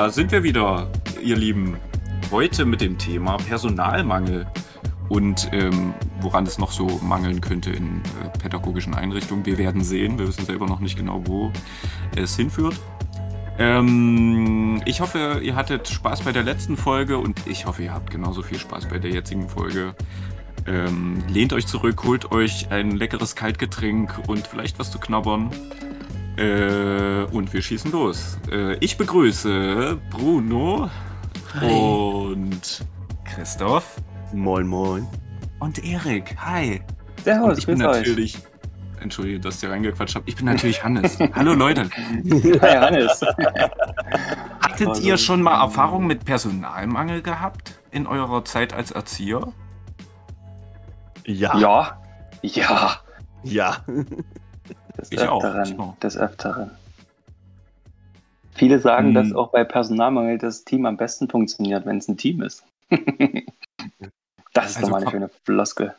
Da sind wir wieder, ihr Lieben. Heute mit dem Thema Personalmangel und ähm, woran es noch so mangeln könnte in äh, pädagogischen Einrichtungen. Wir werden sehen. Wir wissen selber noch nicht genau, wo es hinführt. Ähm, ich hoffe, ihr hattet Spaß bei der letzten Folge und ich hoffe, ihr habt genauso viel Spaß bei der jetzigen Folge. Ähm, lehnt euch zurück, holt euch ein leckeres Kaltgetränk und vielleicht was zu knabbern. Äh, und wir schießen los. Äh, ich begrüße Bruno Hi. und Christoph Moin, moin. und Erik. Hi. Servus, Und ich bin grüß euch. natürlich. Entschuldige, dass ich dir reingequatscht habe. Ich bin natürlich Hannes. Hallo Leute. Hi, Hannes. Hattet Also, ihr schon mal Erfahrung mit Personalmangel gehabt in eurer Zeit als Erzieher? Ja. ja, ja, Ja. Des Ich auch, Öfteren. ich auch. Des Öfteren. Viele sagen, Hm. dass auch bei Personalmangel das Team am besten funktioniert, wenn es ein Team ist. das ist Also doch mal eine schöne Floskel.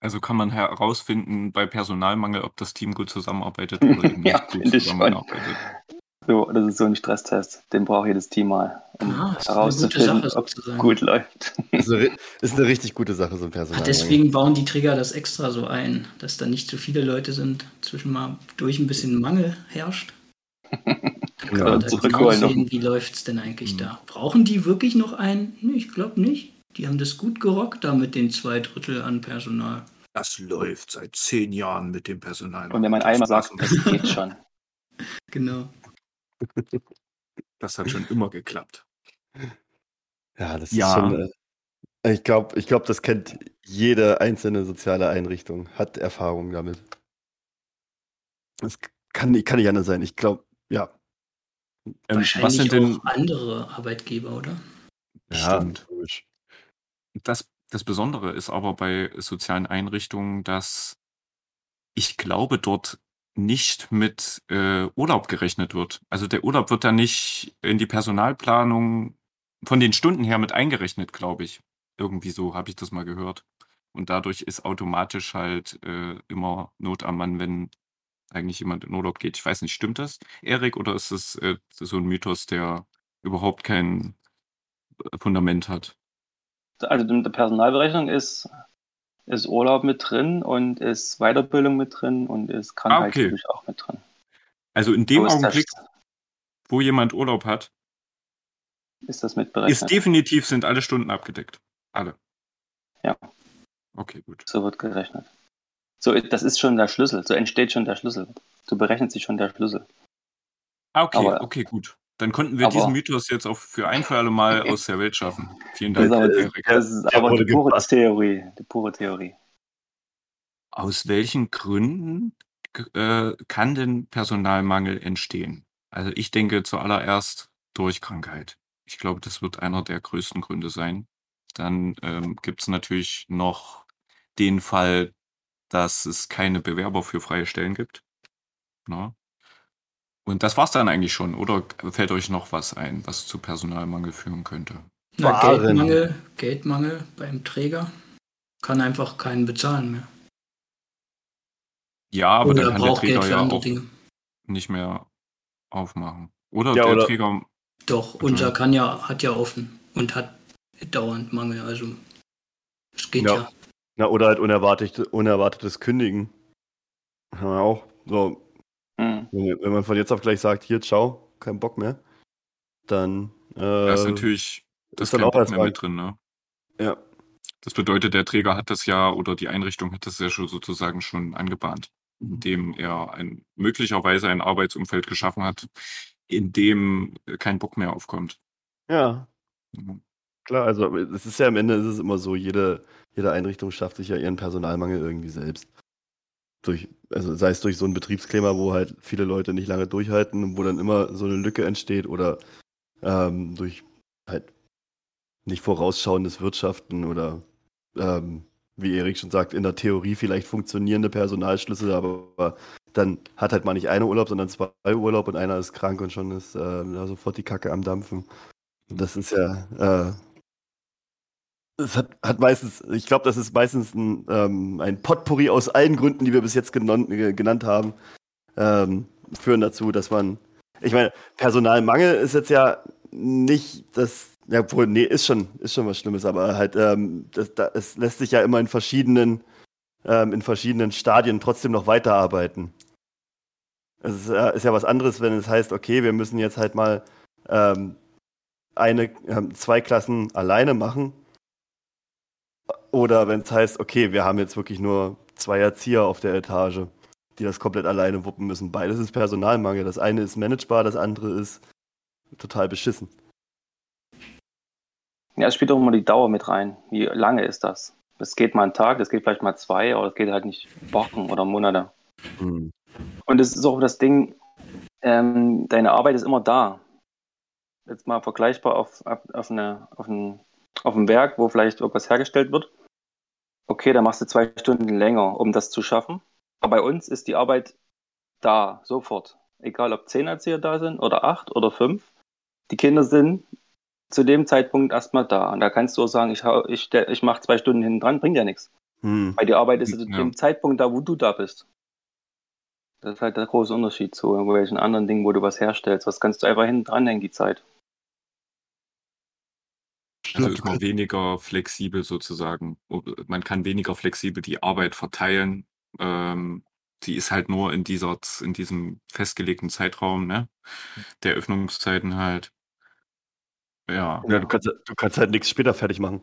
Also kann man herausfinden bei Personalmangel, ob das Team gut zusammenarbeitet oder eben nicht Ja, gut ich schon. zusammenarbeitet. So, das ist so ein Stresstest. Den braucht jedes Team mal, um Ah, das ist eine gute herauszufinden, Sache, ob es sozusagen. gut läuft. Ist eine, ist eine richtig gute Sache, so ein Ah, Personal. deswegen bauen die Trigger das extra so ein, dass da nicht zu viele Leute sind, zwischen mal durch ein bisschen Mangel herrscht. Da kann Ja, man genau zurückholen noch. sehen, wie läuft es denn eigentlich Mhm. da. Brauchen die wirklich noch einen? Nee, ich glaube nicht. Die haben das gut gerockt da mit den zwei Drittel an Personal. Das läuft seit zehn Jahren mit dem Personalmangel. Und wenn man einmal sagt, das geht schon. Genau. das hat schon immer geklappt. Ja, das Ja. ist schon. Äh, ich glaube, ich glaub, das kennt jede einzelne soziale Einrichtung, hat Erfahrung damit. Das kann, nicht- kann nicht anders sein. Ich glaube, ja. Ähm, was Wahrscheinlich sind denn auch andere Arbeitgeber, oder? Ja, Stimmt. Das, das Besondere ist aber bei sozialen Einrichtungen, dass ich glaube, dort nicht mit äh, Urlaub gerechnet wird. Also der Urlaub wird da nicht in die Personalplanung von den Stunden her mit eingerechnet, glaube ich. Irgendwie so habe ich das mal gehört. Und dadurch ist automatisch halt äh, immer Not am Mann, wenn eigentlich jemand in Urlaub geht. Ich weiß nicht, stimmt das, Erik, oder ist es äh, so ein Mythos, der überhaupt kein äh, Fundament hat? Also in der Personalberechnung ist, ist Urlaub mit drin und ist Weiterbildung mit drin und ist Krankheit Ah, okay. natürlich auch mit drin. Also in dem Augenblick, das, wo jemand Urlaub hat, ist das mit ist berechnet. definitiv sind alle Stunden abgedeckt. Alle. Ja. Okay, gut. So wird gerechnet. So, das ist schon der Schlüssel. So entsteht schon der Schlüssel. So berechnet sich schon der Schlüssel. Ah, okay, Aber- okay, gut. Dann konnten wir aber- diesen Mythos jetzt auch für ein für alle Mal aus der Welt schaffen. Vielen Das Dank, ist aber, Erik. das ist aber die pure gepasst. Theorie. Die pure Theorie. Aus welchen Gründen äh, kann denn Personalmangel entstehen? Also ich denke zuallererst durch Krankheit. Ich glaube, das wird einer der größten Gründe sein. Dann ähm, gibt es natürlich noch den Fall, dass es keine Bewerber für freie Stellen gibt. Na? Und das war's dann eigentlich schon. Oder fällt euch noch was ein, was zu Personalmangel führen könnte? Na. Geldmangel, Geldmangel beim Träger kann einfach keinen bezahlen mehr. Ja, aber oder dann kann der Träger für ja andere auch Dinge. nicht mehr aufmachen. Oder Ja, der oder- Träger Doch, unser kann ja, hat ja offen und hat dauernd Mangel. Also es geht Ja. ja. Na, oder halt unerwartet, unerwartetes Kündigen. Haben wir auch. So, Hm. wenn, wenn man von jetzt auf gleich sagt, hier, ciao, kein Bock mehr, dann äh, Da ist natürlich das ist dann kein auch Bock erstmal- mehr mit drin, ne? ja. Das bedeutet, der Träger hat das ja oder die Einrichtung hat das ja schon sozusagen schon angebahnt, indem er ein, möglicherweise ein Arbeitsumfeld geschaffen hat, in dem äh, kein Bock mehr aufkommt. Ja, Mhm. klar, also es ist ja am Ende ist es immer so, jede, jede Einrichtung schafft sich ja ihren Personalmangel irgendwie selbst. Durch, also sei es durch so ein Betriebsklima, wo halt viele Leute nicht lange durchhalten, wo dann immer so eine Lücke entsteht oder ähm, durch halt nicht vorausschauendes Wirtschaften oder ähm, wie Erik schon sagt, in der Theorie vielleicht funktionierende Personalschlüssel, aber dann hat halt mal nicht einer Urlaub, sondern zwei Urlaub und einer ist krank und schon ist äh, sofort die Kacke am Dampfen. Das ist ja, äh, das hat, hat meistens, ich glaube, das ist meistens ein, ähm, ein Potpourri aus allen Gründen, die wir bis jetzt genon- ge- genannt haben, ähm, führen dazu, dass man, ich meine, Personalmangel ist jetzt ja nicht das, ja, wohl, nee, ist schon, ist schon was Schlimmes, aber halt, ähm, das, das, es lässt sich ja immer in verschiedenen, ähm, in verschiedenen Stadien trotzdem noch weiterarbeiten. Es ist, äh, ist ja was anderes, wenn es heißt, okay, wir müssen jetzt halt mal ähm, eine, ähm, zwei Klassen alleine machen. Oder wenn es heißt, okay, wir haben jetzt wirklich nur zwei Erzieher auf der Etage, die das komplett alleine wuppen müssen. Beides ist Personalmangel. Das eine ist managebar, das andere ist total beschissen. Ja, es spielt auch immer die Dauer mit rein. Wie lange ist das? Das geht mal einen Tag, das geht vielleicht mal zwei, aber das geht halt nicht Wochen oder Monate. Hm. Und es ist auch das Ding, ähm, deine Arbeit ist immer da. Jetzt mal vergleichbar auf, auf, auf, eine, auf, ein, auf ein Werk, wo vielleicht irgendwas hergestellt wird. Okay, da machst du zwei Stunden länger, um das zu schaffen. Aber bei uns ist die Arbeit da, sofort. Egal, ob zehn Erzieher da sind oder acht oder fünf. Die Kinder sind zu dem Zeitpunkt erstmal da. Und da kannst du auch sagen, ich, ich, ich mache zwei Stunden hinten dran, bringt ja nichts. Hm. Weil die Arbeit ist zu Ja. dem Zeitpunkt da, wo du da bist. Das ist halt der große Unterschied zu irgendwelchen anderen Dingen, wo du was herstellst. Was kannst du einfach hinten dranhängen, die Zeit. Also ist man weniger flexibel sozusagen. Man kann weniger flexibel die Arbeit verteilen. Ähm, die ist halt nur in dieser, in diesem festgelegten Zeitraum, ne? Der Öffnungszeiten halt. Ja. Ja, du kannst, du kannst halt nichts später fertig machen.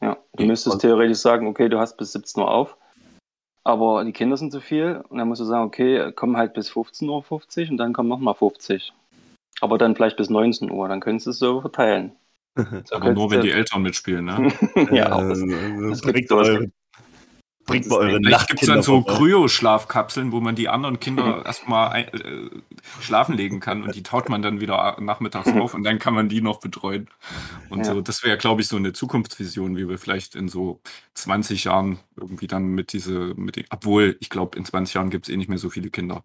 Ja, du müsstest theoretisch sagen, okay, du hast bis 17 Uhr auf, aber die Kinder sind zu viel und dann musst du sagen, okay, komm halt bis 15.50 Uhr und dann kommen nochmal 50. Aber dann vielleicht bis 19 Uhr, dann könntest du es so verteilen. So Aber nur wenn die Eltern mitspielen, ne? ja, auch das, das sowas eure, bringt mal eure Vielleicht gibt es dann so. Kryo-Schlafkapseln, wo man die anderen Kinder erstmal äh, schlafen legen kann und die taut man dann wieder nachmittags auf und dann kann man die noch betreuen. Und Ja. so, das wäre, glaube ich, so eine Zukunftsvision, wie wir vielleicht in so 20 Jahren irgendwie dann mit diese, mit den, obwohl, ich glaube, in 20 Jahren gibt es eh nicht mehr so viele Kinder.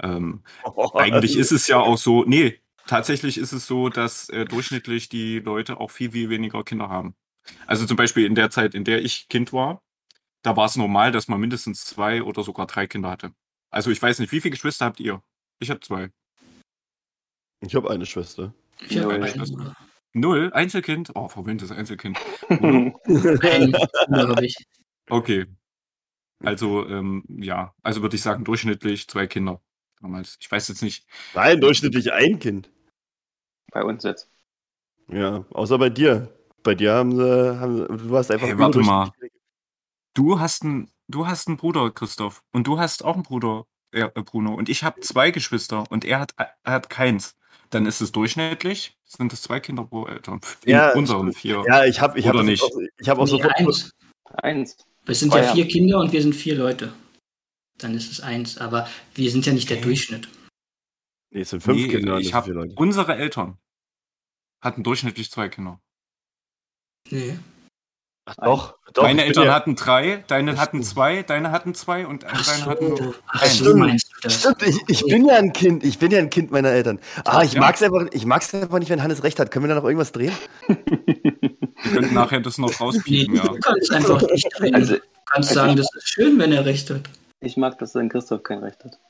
Ähm, Oh, eigentlich ist es ja auch so, nee, tatsächlich ist es so, dass äh, durchschnittlich die Leute auch viel, viel weniger Kinder haben. Also zum Beispiel in der Zeit, in der ich Kind war, da war es normal, dass man mindestens zwei oder sogar drei Kinder hatte. Also ich weiß nicht, wie viele Geschwister habt ihr? Ich habe zwei. Ich habe eine Schwester. Ich habe das- Bruder. Null? Einzelkind? Oh, verwöhntes Einzelkind. Okay. Also, ähm, ja, also würde ich sagen, durchschnittlich zwei Kinder damals. Ich weiß jetzt nicht. Nein, durchschnittlich ein Kind. bei uns jetzt. Ja, außer bei dir. Bei dir haben sie, haben du hast einfach Hey, warte mal. Du hast einen, du hast einen Bruder, Christoph. Und du hast auch einen Bruder, äh, Bruno. Und ich habe zwei Geschwister und er hat, er hat keins. Dann ist es durchschnittlich, sind es zwei Kinder pro Eltern. In Ja, unseren vier. Ja, ich habe ich hab nicht? Auch, ich hab auch Nee, sofort. eins. Eins. Es sind ja ja. vier Kinder und wir sind vier Leute. Dann ist es eins. Aber wir sind ja nicht der Okay. Durchschnitt. Nee, es sind fünf Nee, Kinder. ich hab, unsere Eltern hatten durchschnittlich zwei Kinder. Nee. Ach, doch, doch. Meine Eltern ja, hatten drei, deine hatten zwei, deine hatten zwei und Ach deine hatten so. Ach Stimmt. Stimmt, ich, ich bin ja ein Kind. Ich bin ja ein Kind meiner Eltern. Ah, ich Ja. mag's einfach, ich mag's einfach nicht, wenn Hannes recht hat. Können wir da noch irgendwas drehen? Wir könnten nachher das noch rauspiepen, ja. du kannst einfach nicht reden. Also, du kannst sagen, das ist schön, wenn er recht hat. ich mag, dass dann Christoph kein Recht hat.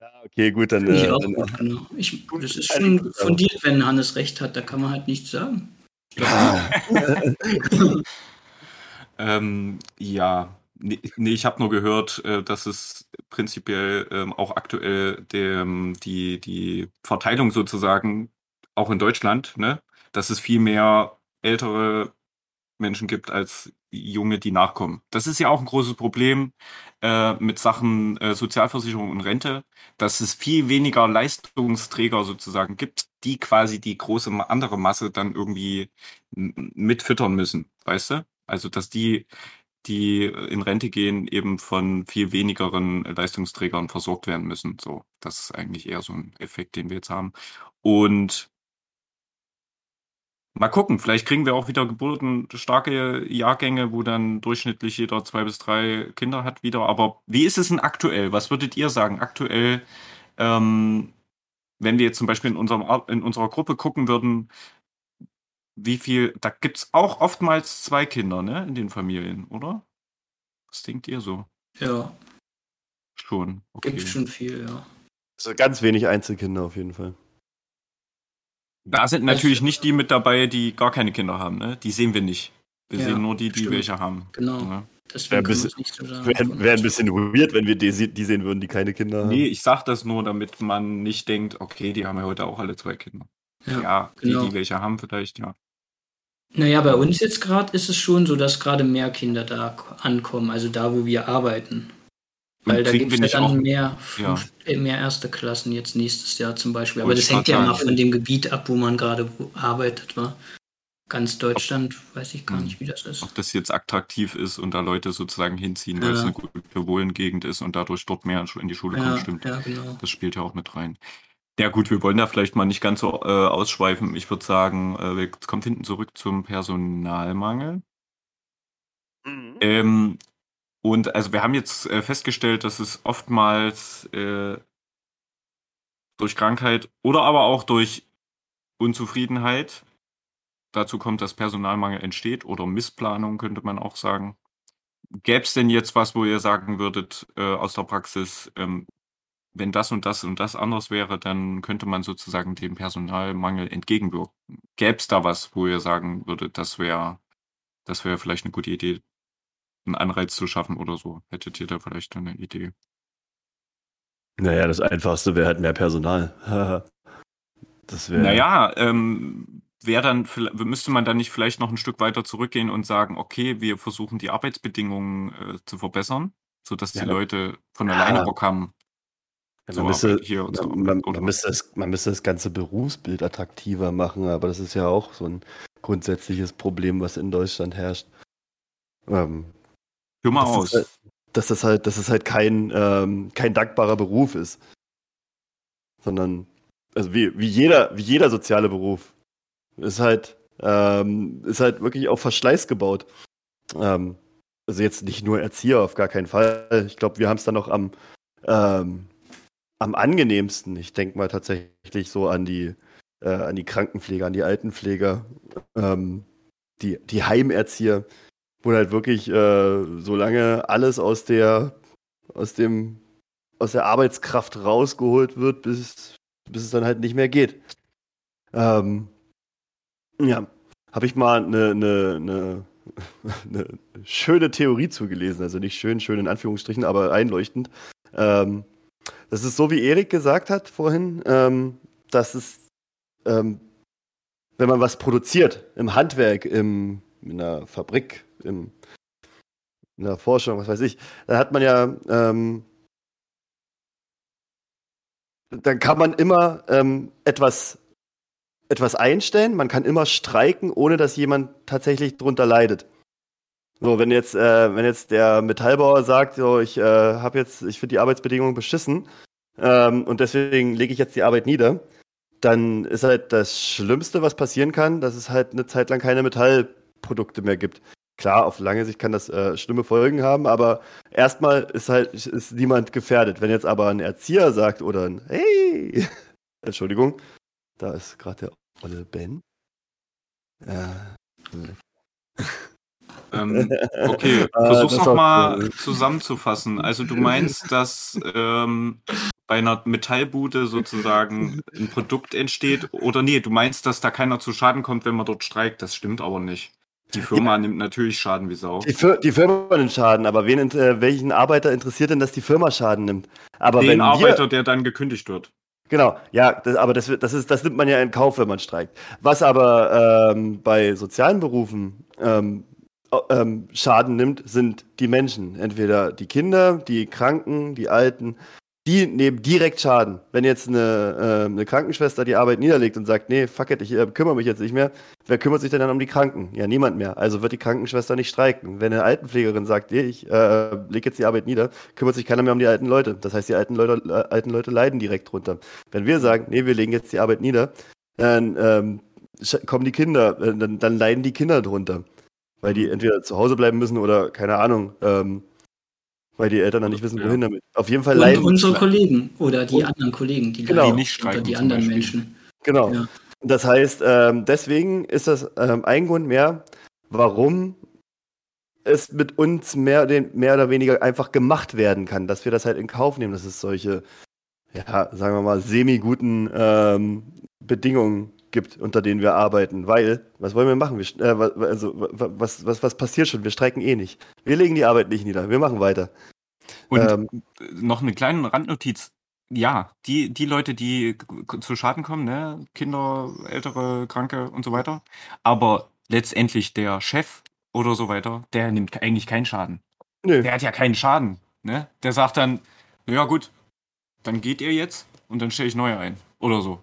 Ja, okay, gut, dann. ich Äh, auch. dann Genau. Ich, das ist Also, schon fundiert, wenn Hannes recht hat. Da kann man halt nichts sagen. Ähm, ja, nee, nee ich habe nur gehört, äh, dass es prinzipiell ähm, auch aktuell dem, die, die Verteilung sozusagen, auch in Deutschland, ne, dass es viel mehr ältere Menschen gibt als junge, die nachkommen. Das ist ja auch ein großes Problem äh, mit Sachen äh, Sozialversicherung und Rente, dass es viel weniger Leistungsträger sozusagen gibt, die quasi die große andere Masse dann irgendwie mitfüttern müssen, weißt du? Also dass die, die in Rente gehen, eben von viel wenigeren Leistungsträgern versorgt werden müssen. So, das ist eigentlich eher so ein Effekt, den wir jetzt haben. Und Mal gucken, vielleicht kriegen wir auch wieder geburtenstarke Jahrgänge, wo dann durchschnittlich jeder zwei bis drei Kinder hat wieder. Aber wie ist es denn aktuell? Was würdet ihr sagen? Aktuell, ähm, wenn wir jetzt zum Beispiel in, unserem, in unserer Gruppe gucken würden, wie viel, da gibt's auch oftmals zwei Kinder, ne, in den Familien, oder? Was denkt ihr so? Ja, Schon. Okay. gibt schon viel, ja. also ganz wenig Einzelkinder auf jeden Fall. Da sind natürlich nicht die mit dabei, die gar keine Kinder haben, ne? Die sehen wir nicht. Wir Ja, sehen nur die, die stimmt. welche haben. Genau. Ja. Deswegen Wär ein kann man bisschen- es nicht so sagen. Wäre wär ein bisschen weird, wenn wir die, die sehen würden, die keine Kinder haben. Nee, ich sag das nur, damit man nicht denkt, okay, die haben ja heute auch alle zwei Kinder. Ja, Ja, genau. die, die welche haben, vielleicht, ja. Naja, bei uns jetzt gerade ist es schon so, dass gerade mehr Kinder da ankommen, also da, wo wir arbeiten. Weil Und da gibt es ja dann auch- mehr, Ja. fünf, äh, mehr erste Klassen jetzt nächstes Jahr zum Beispiel. Aber Wollte das hängt ja sagen. von dem Gebiet ab, wo man gerade arbeitet. War. Ganz Deutschland weiß ich gar Hm. nicht, wie das ist. Ob das jetzt attraktiv ist und da Leute sozusagen hinziehen, weil Ja. es eine gute Wohlengegend ist und dadurch dort mehr in die Schule kommen, Ja, stimmt. ja, genau. Das spielt ja auch mit rein. Ja gut, wir wollen da vielleicht mal nicht ganz so äh, ausschweifen. Ich würde sagen, äh, kommen hinten zurück zum Personalmangel. Mhm. Ähm, und also wir haben jetzt äh, festgestellt, dass es oftmals äh, durch Krankheit oder aber auch durch Unzufriedenheit dazu kommt, dass Personalmangel entsteht oder Missplanung könnte man auch sagen. Gäbe es denn jetzt was, wo ihr sagen würdet äh, aus der Praxis, ähm, wenn das und das und das anders wäre, dann könnte man sozusagen dem Personalmangel entgegenwirken. Gäbe es da was, wo ihr sagen würdet, das wäre das wäre vielleicht eine gute Idee, einen Anreiz zu schaffen oder so? Hättet ihr da vielleicht eine Idee? Naja, das Einfachste wäre halt mehr Personal. das wäre. Naja, ähm, wäre dann, müsste man dann nicht vielleicht noch ein Stück weiter zurückgehen und sagen, okay, wir versuchen die Arbeitsbedingungen äh, zu verbessern, sodass die Ja. Leute von Ja. alleine Bock haben. So man, müsste, hier und so man, man, müsste das, man müsste das ganze Berufsbild attraktiver machen, aber das ist ja auch so ein grundsätzliches Problem, was in Deutschland herrscht. Ähm, Hör mal Das aus. halt- dass das halt, dass es halt kein, ähm, kein dankbarer Beruf ist. Sondern, also wie, wie jeder, wie jeder soziale Beruf, ist halt, ähm, ist halt wirklich auf Verschleiß gebaut. Ähm, also jetzt nicht nur Erzieher, auf gar keinen Fall. Ich glaube, wir haben es dann noch am, ähm, am angenehmsten. Ich denke mal tatsächlich so an die, äh, an die Krankenpfleger, an die Altenpfleger, ähm, die, die Heimerzieher, wo halt wirklich äh, so lange alles aus der, aus dem, aus der Arbeitskraft rausgeholt wird, bis, bis es dann halt nicht mehr geht. Ähm, ja, habe ich mal eine, eine, eine, eine schöne Theorie zugelesen. Also nicht schön, schön in Anführungsstrichen, aber einleuchtend. Ähm, das ist so, wie Erik gesagt hat vorhin, ähm, dass es, ähm, wenn man was produziert, im Handwerk, im, in einer Fabrik, im, in der Forschung, was weiß ich, dann hat man ja, ähm, dann kann man immer ähm, etwas, etwas einstellen, man kann immer streiken, ohne dass jemand tatsächlich drunter leidet. So, wenn jetzt, äh, wenn jetzt der Metallbauer sagt, so, ich äh, habe jetzt, ich finde die Arbeitsbedingungen beschissen ähm, und deswegen lege ich jetzt die Arbeit nieder, dann ist halt das Schlimmste, was passieren kann, dass es halt eine Zeit lang keine Metallprodukte mehr gibt. Klar, auf lange Sicht kann das äh, schlimme Folgen haben, aber erstmal ist halt ist niemand gefährdet. Wenn jetzt aber ein Erzieher sagt oder ein Hey, Entschuldigung, da ist gerade der olle Ben. Ja. Ähm, okay, Ah, versuch's das noch war mal cool. zusammenzufassen. Also du meinst, dass ähm, bei einer Metallbude sozusagen ein Produkt entsteht oder nee, du meinst, dass da keiner zu Schaden kommt, wenn man dort streikt. Das stimmt aber nicht. Die Firma nimmt natürlich Schaden wie Sau. Die, Fir die Firma nimmt Schaden, aber wen, äh, welchen Arbeiter interessiert denn, dass die Firma Schaden nimmt? Aber Den Arbeiter, der dann gekündigt wird. Genau, ja, das, aber das, das, ist, das nimmt man ja in Kauf, wenn man streikt. Was aber ähm, bei sozialen Berufen ähm, ähm, Schaden nimmt, sind die Menschen. Entweder die Kinder, die Kranken, die Alten. Die nehmen direkt Schaden. Wenn jetzt eine, ähm, eine Krankenschwester die Arbeit niederlegt und sagt, nee, fuck it, ich äh, kümmere mich jetzt nicht mehr, wer kümmert sich denn dann um die Kranken? Ja, niemand mehr. Also wird die Krankenschwester nicht streiken. Wenn eine Altenpflegerin sagt, nee, ich äh, lege jetzt die Arbeit nieder, kümmert sich keiner mehr um die alten Leute. Das heißt, die alten Leute, äh, alten Leute leiden direkt drunter. Wenn wir sagen, nee, wir legen jetzt die Arbeit nieder, dann ähm, kommen die Kinder, äh, dann, dann leiden die Kinder drunter. Weil die entweder zu Hause bleiben müssen oder, keine Ahnung, ähm, weil die Eltern dann nicht wissen, Ja. wohin damit. Auf jeden Fall Und leiden. unsere Kollegen oder die Und- anderen Kollegen, die Genau. leiden Die nicht streiken die anderen Beispiel. Menschen. Genau. Ja. Das heißt, ähm, deswegen ist das ähm, ein Grund mehr, warum es mit uns mehr, den, mehr oder weniger einfach gemacht werden kann, dass wir das halt in Kauf nehmen, dass es solche, ja, sagen wir mal, semi-guten ähm, Bedingungen gibt, unter denen wir arbeiten, weil, was wollen wir machen? Wir, äh, also, was, was, was passiert schon? Wir streiken eh nicht. Wir legen die Arbeit nicht nieder, wir machen weiter. Und ähm, noch eine kleine Randnotiz. Ja, die, die Leute, die zu Schaden kommen, ne? Kinder, ältere, Kranke und so weiter. Aber letztendlich der Chef oder so weiter, der nimmt eigentlich keinen Schaden. Nö. Der hat ja keinen Schaden. Ne? Der sagt dann, ja gut, dann geht ihr jetzt und dann stelle ich neue ein. Oder so.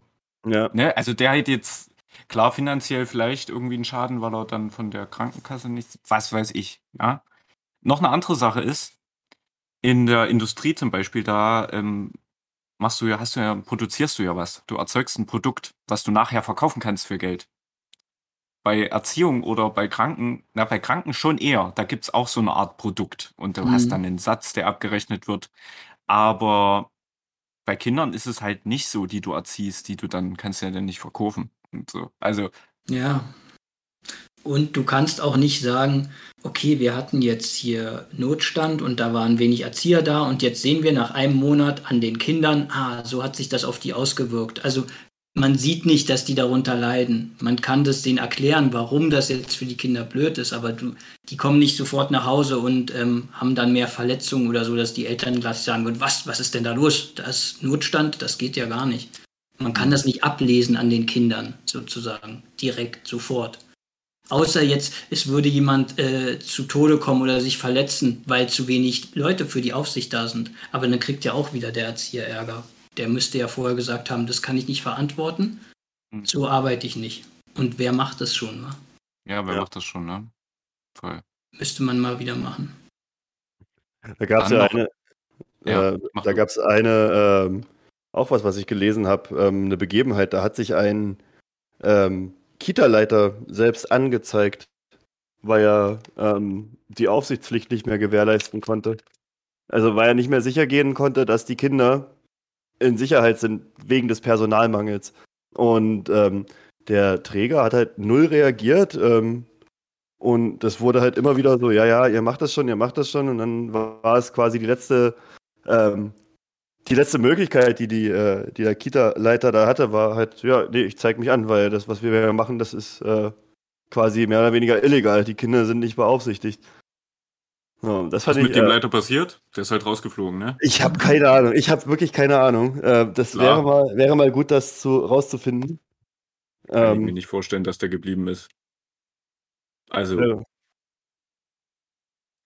Ja. Ne? Also der hat jetzt klar finanziell vielleicht irgendwie einen Schaden, weil er dann von der Krankenkasse nichts, was weiß ich. Ja. Noch eine andere Sache ist, in der Industrie zum Beispiel, da ähm, machst du ja, hast du ja, produzierst du ja was. Du erzeugst ein Produkt, was du nachher verkaufen kannst für Geld. Bei Erziehung oder bei Kranken, na, bei Kranken schon eher. Da gibt's auch so eine Art Produkt und du mhm. hast dann einen Satz, der abgerechnet wird. Aber bei Kindern ist es halt nicht so, die du erziehst, die du dann kannst ja dann nicht verkaufen und so. Also. Ja. Und du kannst auch nicht sagen, okay, wir hatten jetzt hier Notstand und da waren wenig Erzieher da und jetzt sehen wir nach einem Monat an den Kindern, ah, so hat sich das auf die ausgewirkt. Also man sieht nicht, dass die darunter leiden. Man kann das denen erklären, warum das jetzt für die Kinder blöd ist, aber du, die kommen nicht sofort nach Hause und ähm, haben dann mehr Verletzungen oder so, dass die Eltern gleich sagen, was, was ist denn da los? Das ist Notstand, das geht ja gar nicht. Man kann das nicht ablesen an den Kindern, sozusagen, direkt, sofort. Außer jetzt, es würde jemand äh, zu Tode kommen oder sich verletzen, weil zu wenig Leute für die Aufsicht da sind. Aber dann kriegt ja auch wieder der Erzieher Ärger der müsste ja vorher gesagt haben, das kann ich nicht verantworten. Hm. So arbeite ich nicht. Und wer macht das schon, wa? Ja, wer ja. macht das schon, ne? Voll. Müsste man mal wieder machen. Da gab es ja eine, ja, äh, da gab es eine, ähm, auch was, was ich gelesen habe, ähm, eine Begebenheit, da hat sich ein ähm, Kita-Leiter selbst angezeigt, weil er ähm, die Aufsichtspflicht nicht mehr gewährleisten konnte. Also weil er nicht mehr sicher gehen konnte, dass die Kinder in Sicherheit sind wegen des Personalmangels. Und ähm, der Träger hat halt null reagiert. Ähm, und das wurde halt immer wieder so, ja, ja, ihr macht das schon, ihr macht das schon. Und dann war es quasi die letzte, ähm, die letzte Möglichkeit, die, die, äh, die der Kita-Leiter da hatte, war halt, ja, nee, ich zeig mich an, weil das, was wir machen, das ist äh, quasi mehr oder weniger illegal. Die Kinder sind nicht beaufsichtigt. So, das Was ist mit dem äh, Leiter passiert? Der ist halt rausgeflogen, ne? Ich habe keine Ahnung. Ich habe wirklich keine Ahnung. Äh, das wäre mal, wäre mal gut, das zu, rauszufinden. Kann ähm, ich mir nicht vorstellen, dass der geblieben ist. Also. Ja.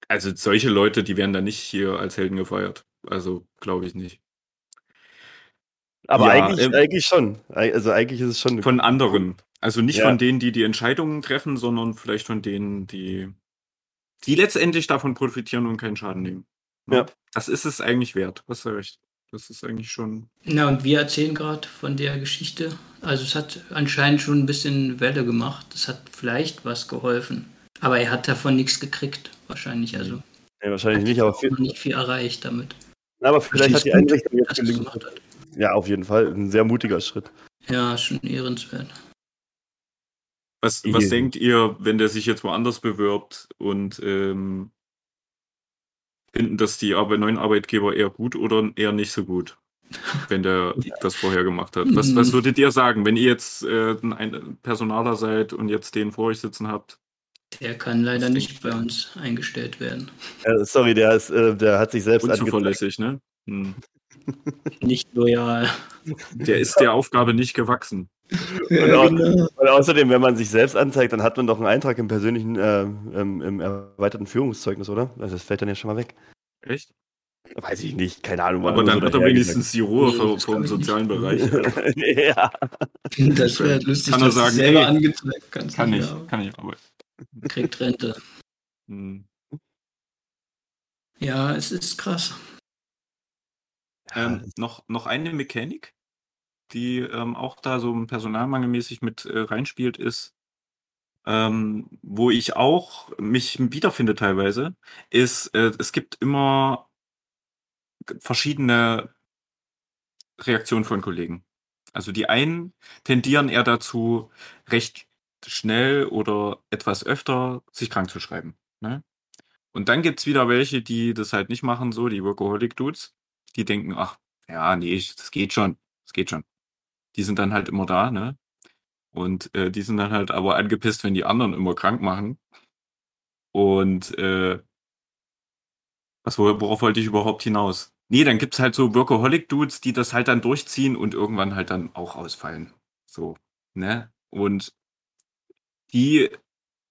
Also solche Leute, die werden da nicht hier als Helden gefeiert. Also glaube ich nicht. Aber ja, eigentlich, ähm, eigentlich schon. Also eigentlich ist es schon. Von anderen. Also nicht ja. von denen, die die Entscheidungen treffen, sondern vielleicht von denen, die die letztendlich davon profitieren und keinen Schaden nehmen. Ne? Ja. Das ist es eigentlich wert, hast du recht. Das ist eigentlich schon. Na, und wir erzählen gerade von der Geschichte. Also es hat anscheinend schon ein bisschen Welle gemacht. Es hat vielleicht was geholfen. Aber er hat davon nichts gekriegt, wahrscheinlich. Also ja, wahrscheinlich nicht, aber viel, nicht viel erreicht damit. Na, aber vielleicht hat die Einrichtung jetzt gelingt. Ja, auf jeden Fall. Ein sehr mutiger Schritt. Ja, schon ehrenswert. Was, was denkt ihr, wenn der sich jetzt woanders bewirbt und ähm, finden das die Arbeit, neuen Arbeitgeber eher gut oder eher nicht so gut, wenn der das vorher gemacht hat? Was, was würdet ihr sagen, wenn ihr jetzt äh, ein Personaler seid und jetzt den vor euch sitzen habt? Der kann leider nicht bei uns eingestellt werden. Äh, sorry, der, ist, äh, der hat sich selbst Unzuverlässig, ne? Hm. Nicht loyal. Der ist der Aufgabe nicht gewachsen. Ja, und, genau. und, außerdem, wenn man sich selbst anzeigt, dann hat man doch einen Eintrag im persönlichen, äh, im, im, erweiterten Führungszeugnis, oder? Also das fällt dann ja schon mal weg. Echt? Weiß ich nicht, keine Ahnung. Aber dann so hat er wenigstens die Ruhe nee, vom sozialen Bereich. ja. Das wäre lustig, kann er sagen, selber ey, angezeigt kannst. Kann ich, kann ich, aber. Kriegt Rente. Hm. Ja, es ist krass. Ähm, noch, noch eine Mechanik, die ähm, auch da so personalmangelmäßig mit äh, reinspielt, ist, ähm, wo ich auch mich wiederfinde teilweise, ist, äh, es gibt immer verschiedene Reaktionen von Kollegen. Also die einen tendieren eher dazu, recht schnell oder etwas öfter sich krank zu schreiben. Ne? Und dann gibt's wieder welche, die das halt nicht machen, so die Workaholic-Dudes, die denken, ach, ja, nee, das geht schon, das geht schon. Die sind dann halt immer da, ne? Und äh, die sind dann halt aber angepisst, wenn die anderen immer krank machen. Und äh, was, worauf wollte ich überhaupt hinaus? Nee, dann gibt's halt so Workaholic-Dudes, die das halt dann durchziehen und irgendwann halt dann auch ausfallen. So, ne? Und die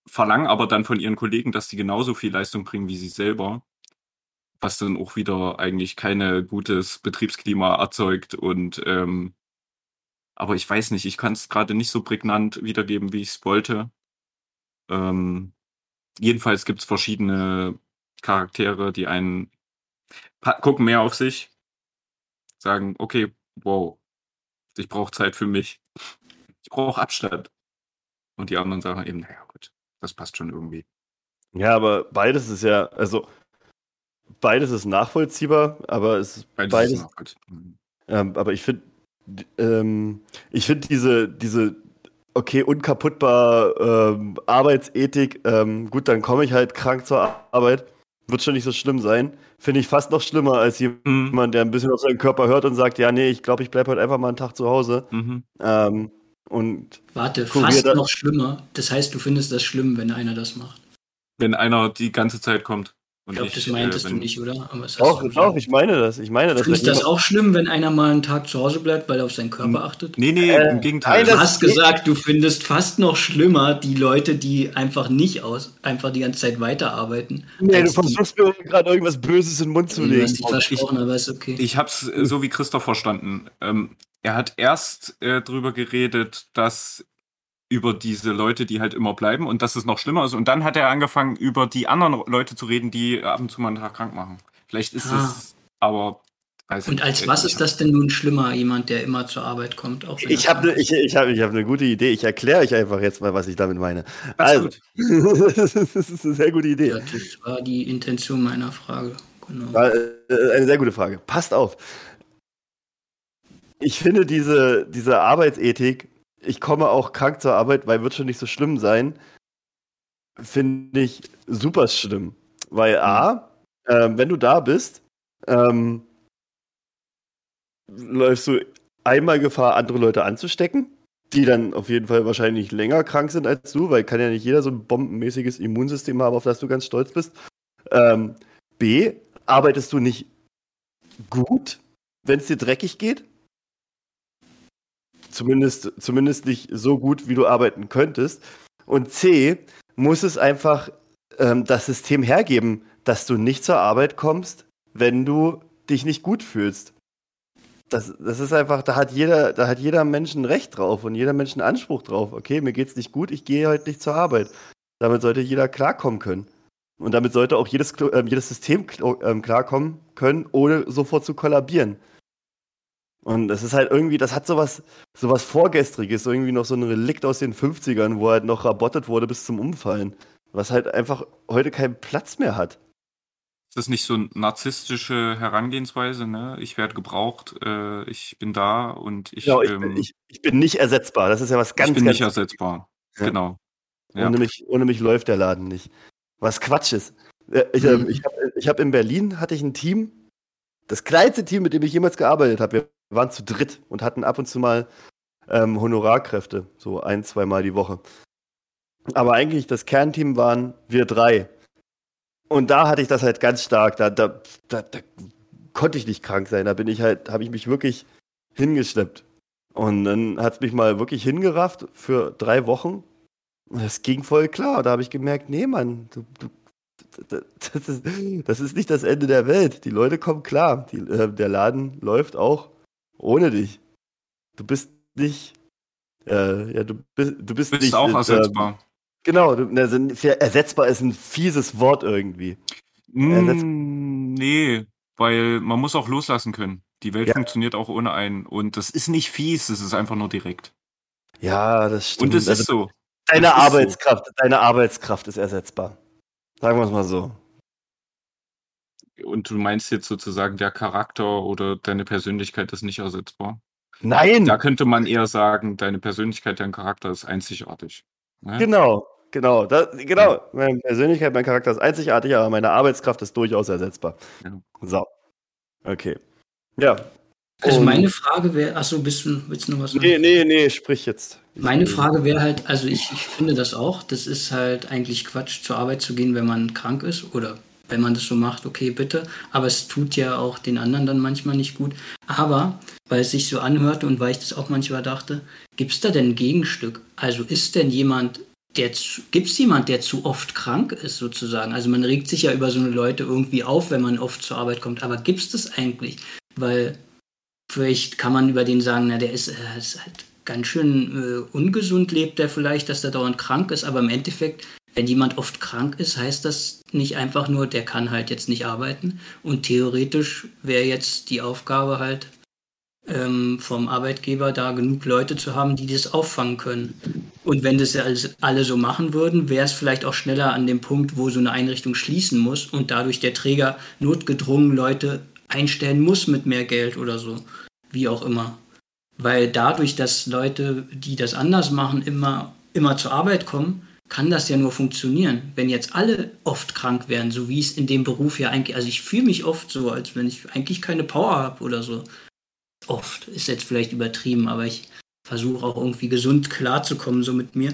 verlangen aber dann von ihren Kollegen, dass die genauso viel Leistung bringen wie sie selber, was dann auch wieder eigentlich keine gutes Betriebsklima erzeugt und ähm, aber ich weiß nicht, ich kann es gerade nicht so prägnant wiedergeben, wie ich es wollte. Ähm, jedenfalls gibt es verschiedene Charaktere, die einen gucken mehr auf sich, sagen, okay, wow, ich brauche Zeit für mich. Ich brauche Abstand. Und die anderen sagen eben, naja, gut, das passt schon irgendwie. Ja, aber beides ist ja, also beides ist nachvollziehbar, aber es beides, beides ist nachvollziehbar. Ähm, aber ich finde, ähm, ich finde diese, diese, okay, unkaputtbar ähm, Arbeitsethik, ähm, gut, dann komme ich halt krank zur Arbeit, wird schon nicht so schlimm sein. Finde ich fast noch schlimmer als mhm. jemand, mhm. der ein bisschen auf seinen Körper hört und sagt, ja, nee, ich glaube, ich bleibe heute einfach mal einen Tag zu Hause. Mhm. Ähm, und Warte, fast noch schlimmer. Das heißt, du findest das schlimm, wenn einer das macht. Wenn einer die ganze Zeit kommt. Ich glaube, das meintest äh, du nicht, oder? doch, doch, ich meine das. Ich meine das. Ist das auch schlimm, wenn einer mal einen Tag zu Hause bleibt, weil er auf seinen Körper hm. achtet? Nee, nee, äh, im Gegenteil. du hast gesagt, du findest fast noch schlimmer die Leute, die einfach nicht aus, einfach die ganze Zeit weiterarbeiten. Nee, du versuchst mir gerade irgendwas Böses in den Mund zu legen. Ich, versprochen, aber ist okay. Ich hab's äh, so wie Christoph verstanden. Ähm, er hat erst äh, drüber geredet, dass über diese Leute, die halt immer bleiben und dass es noch schlimmer ist. Und dann hat er angefangen, über die anderen Leute zu reden, die ab und zu mal einen Tag krank machen. Vielleicht ist ah. es aber. und als was ist das denn nun schlimmer, jemand, der immer zur Arbeit kommt? Auch ich habe ne, ich, ich hab, ich hab eine gute Idee. Ich erkläre euch einfach jetzt mal, was ich damit meine. Also, das ist eine sehr gute Idee. Ja, das war die Intention meiner Frage. Genau. War, äh, eine sehr gute Frage. Passt auf. Ich finde diese, diese Arbeitsethik ich komme auch krank zur Arbeit, weil wird schon nicht so schlimm sein, finde ich super schlimm. Weil A, äh, wenn du da bist, ähm, läufst du einmal Gefahr, andere Leute anzustecken, die dann auf jeden Fall wahrscheinlich länger krank sind als du, weil kann ja nicht jeder so ein bombenmäßiges Immunsystem haben, auf das du ganz stolz bist. Ähm, B, arbeitest du nicht gut, wenn es dir dreckig geht? Zumindest, zumindest nicht so gut, wie du arbeiten könntest. Und C, muss es einfach ähm, das System hergeben, dass du nicht zur Arbeit kommst, wenn du dich nicht gut fühlst. Das, das ist einfach, da hat jeder, da hat jeder Mensch ein Recht drauf und jeder Mensch einen Anspruch drauf. Okay, mir geht's nicht gut, ich gehe heute nicht zur Arbeit. Damit sollte jeder klarkommen können. Und damit sollte auch jedes, äh, jedes System äh, klarkommen können, ohne sofort zu kollabieren. Und das ist halt irgendwie, das hat sowas, sowas Vorgestriges, irgendwie noch so ein Relikt aus den 50ern, wo halt noch rabottet wurde bis zum Umfallen. Was halt einfach heute keinen Platz mehr hat. Ist das nicht so eine narzisstische Herangehensweise, ne? Ich werde gebraucht, äh, ich bin da und ich. Genau, ich, ähm, bin, ich, ich, bin nicht ersetzbar. Das ist ja was ganz. Ich bin ganz nicht ersetzbar. Ja. Genau. Ja. Ohne, mich, ohne mich läuft der Laden nicht. Was Quatsch ist. Äh, ich, mhm. ich habe hab in Berlin hatte ich ein Team, das kleinste Team, mit dem ich jemals gearbeitet habe. Wir waren zu dritt und hatten ab und zu mal ähm, Honorarkräfte, so ein, zweimal die Woche. Aber eigentlich das Kernteam waren wir drei. Und da hatte ich das halt ganz stark. Da, da, da, da konnte ich nicht krank sein. Da bin ich halt, habe ich mich wirklich hingeschleppt. Und dann hat es mich mal wirklich hingerafft für drei Wochen. Das ging voll klar. Da habe ich gemerkt, nee, Mann, du, du, das, ist, das ist nicht das Ende der Welt. Die Leute kommen klar. Die, äh, der Laden läuft auch ohne dich. Du bist nicht. Äh, ja, du bist, du bist, bist nicht. auch äh, ersetzbar. genau, du, also, ersetzbar ist ein fieses Wort irgendwie. Mm, nee, weil man muss auch loslassen können. Die Welt ja. funktioniert auch ohne einen. Und das ist nicht fies, es ist einfach nur direkt. Ja, das stimmt. Und es also, ist so. Deine das Arbeitskraft, so. deine Arbeitskraft ist ersetzbar. Sagen wir es mal so. Und du meinst jetzt sozusagen, der Charakter oder deine Persönlichkeit ist nicht ersetzbar? Nein! Da könnte man eher sagen, deine Persönlichkeit, dein Charakter ist einzigartig. Ne? Genau, genau. Das, genau. Ja. Meine Persönlichkeit, mein Charakter ist einzigartig, aber meine Arbeitskraft ist durchaus ersetzbar. Ja. So. Okay. Ja. Also meine Frage wäre, achso, bist du, willst du noch was sagen? Nee, nee, nee, sprich jetzt. Meine Frage wäre halt, also ich, ich finde das auch, das ist halt eigentlich Quatsch, zur Arbeit zu gehen, wenn man krank ist oder wenn man das so macht, okay, bitte. Aber es tut ja auch den anderen dann manchmal nicht gut. Aber, weil es sich so anhörte und weil ich das auch manchmal dachte, gibt es da denn ein Gegenstück? Also ist denn jemand, der gibt es jemand, der zu oft krank ist sozusagen? Also man regt sich ja über so eine Leute irgendwie auf, wenn man oft zur Arbeit kommt. Aber gibt es das eigentlich? Weil vielleicht kann man über den sagen, na, der ist, äh, ist halt ganz schön äh, ungesund, lebt der vielleicht, dass der dauernd krank ist, aber im Endeffekt, wenn jemand oft krank ist, heißt das nicht einfach nur, der kann halt jetzt nicht arbeiten. Und theoretisch wäre jetzt die Aufgabe halt ähm, vom Arbeitgeber da genug Leute zu haben, die das auffangen können. Und wenn das ja alles, alle so machen würden, wäre es vielleicht auch schneller an dem Punkt, wo so eine Einrichtung schließen muss und dadurch der Träger notgedrungen Leute einstellen muss mit mehr Geld oder so. Wie auch immer. Weil dadurch, dass Leute, die das anders machen, immer, immer zur Arbeit kommen, kann das ja nur funktionieren. Wenn jetzt alle oft krank wären, so wie es in dem Beruf ja eigentlich, also ich fühle mich oft so, als wenn ich eigentlich keine Power habe oder so. Oft ist jetzt vielleicht übertrieben, aber ich versuche auch irgendwie gesund klarzukommen so mit mir.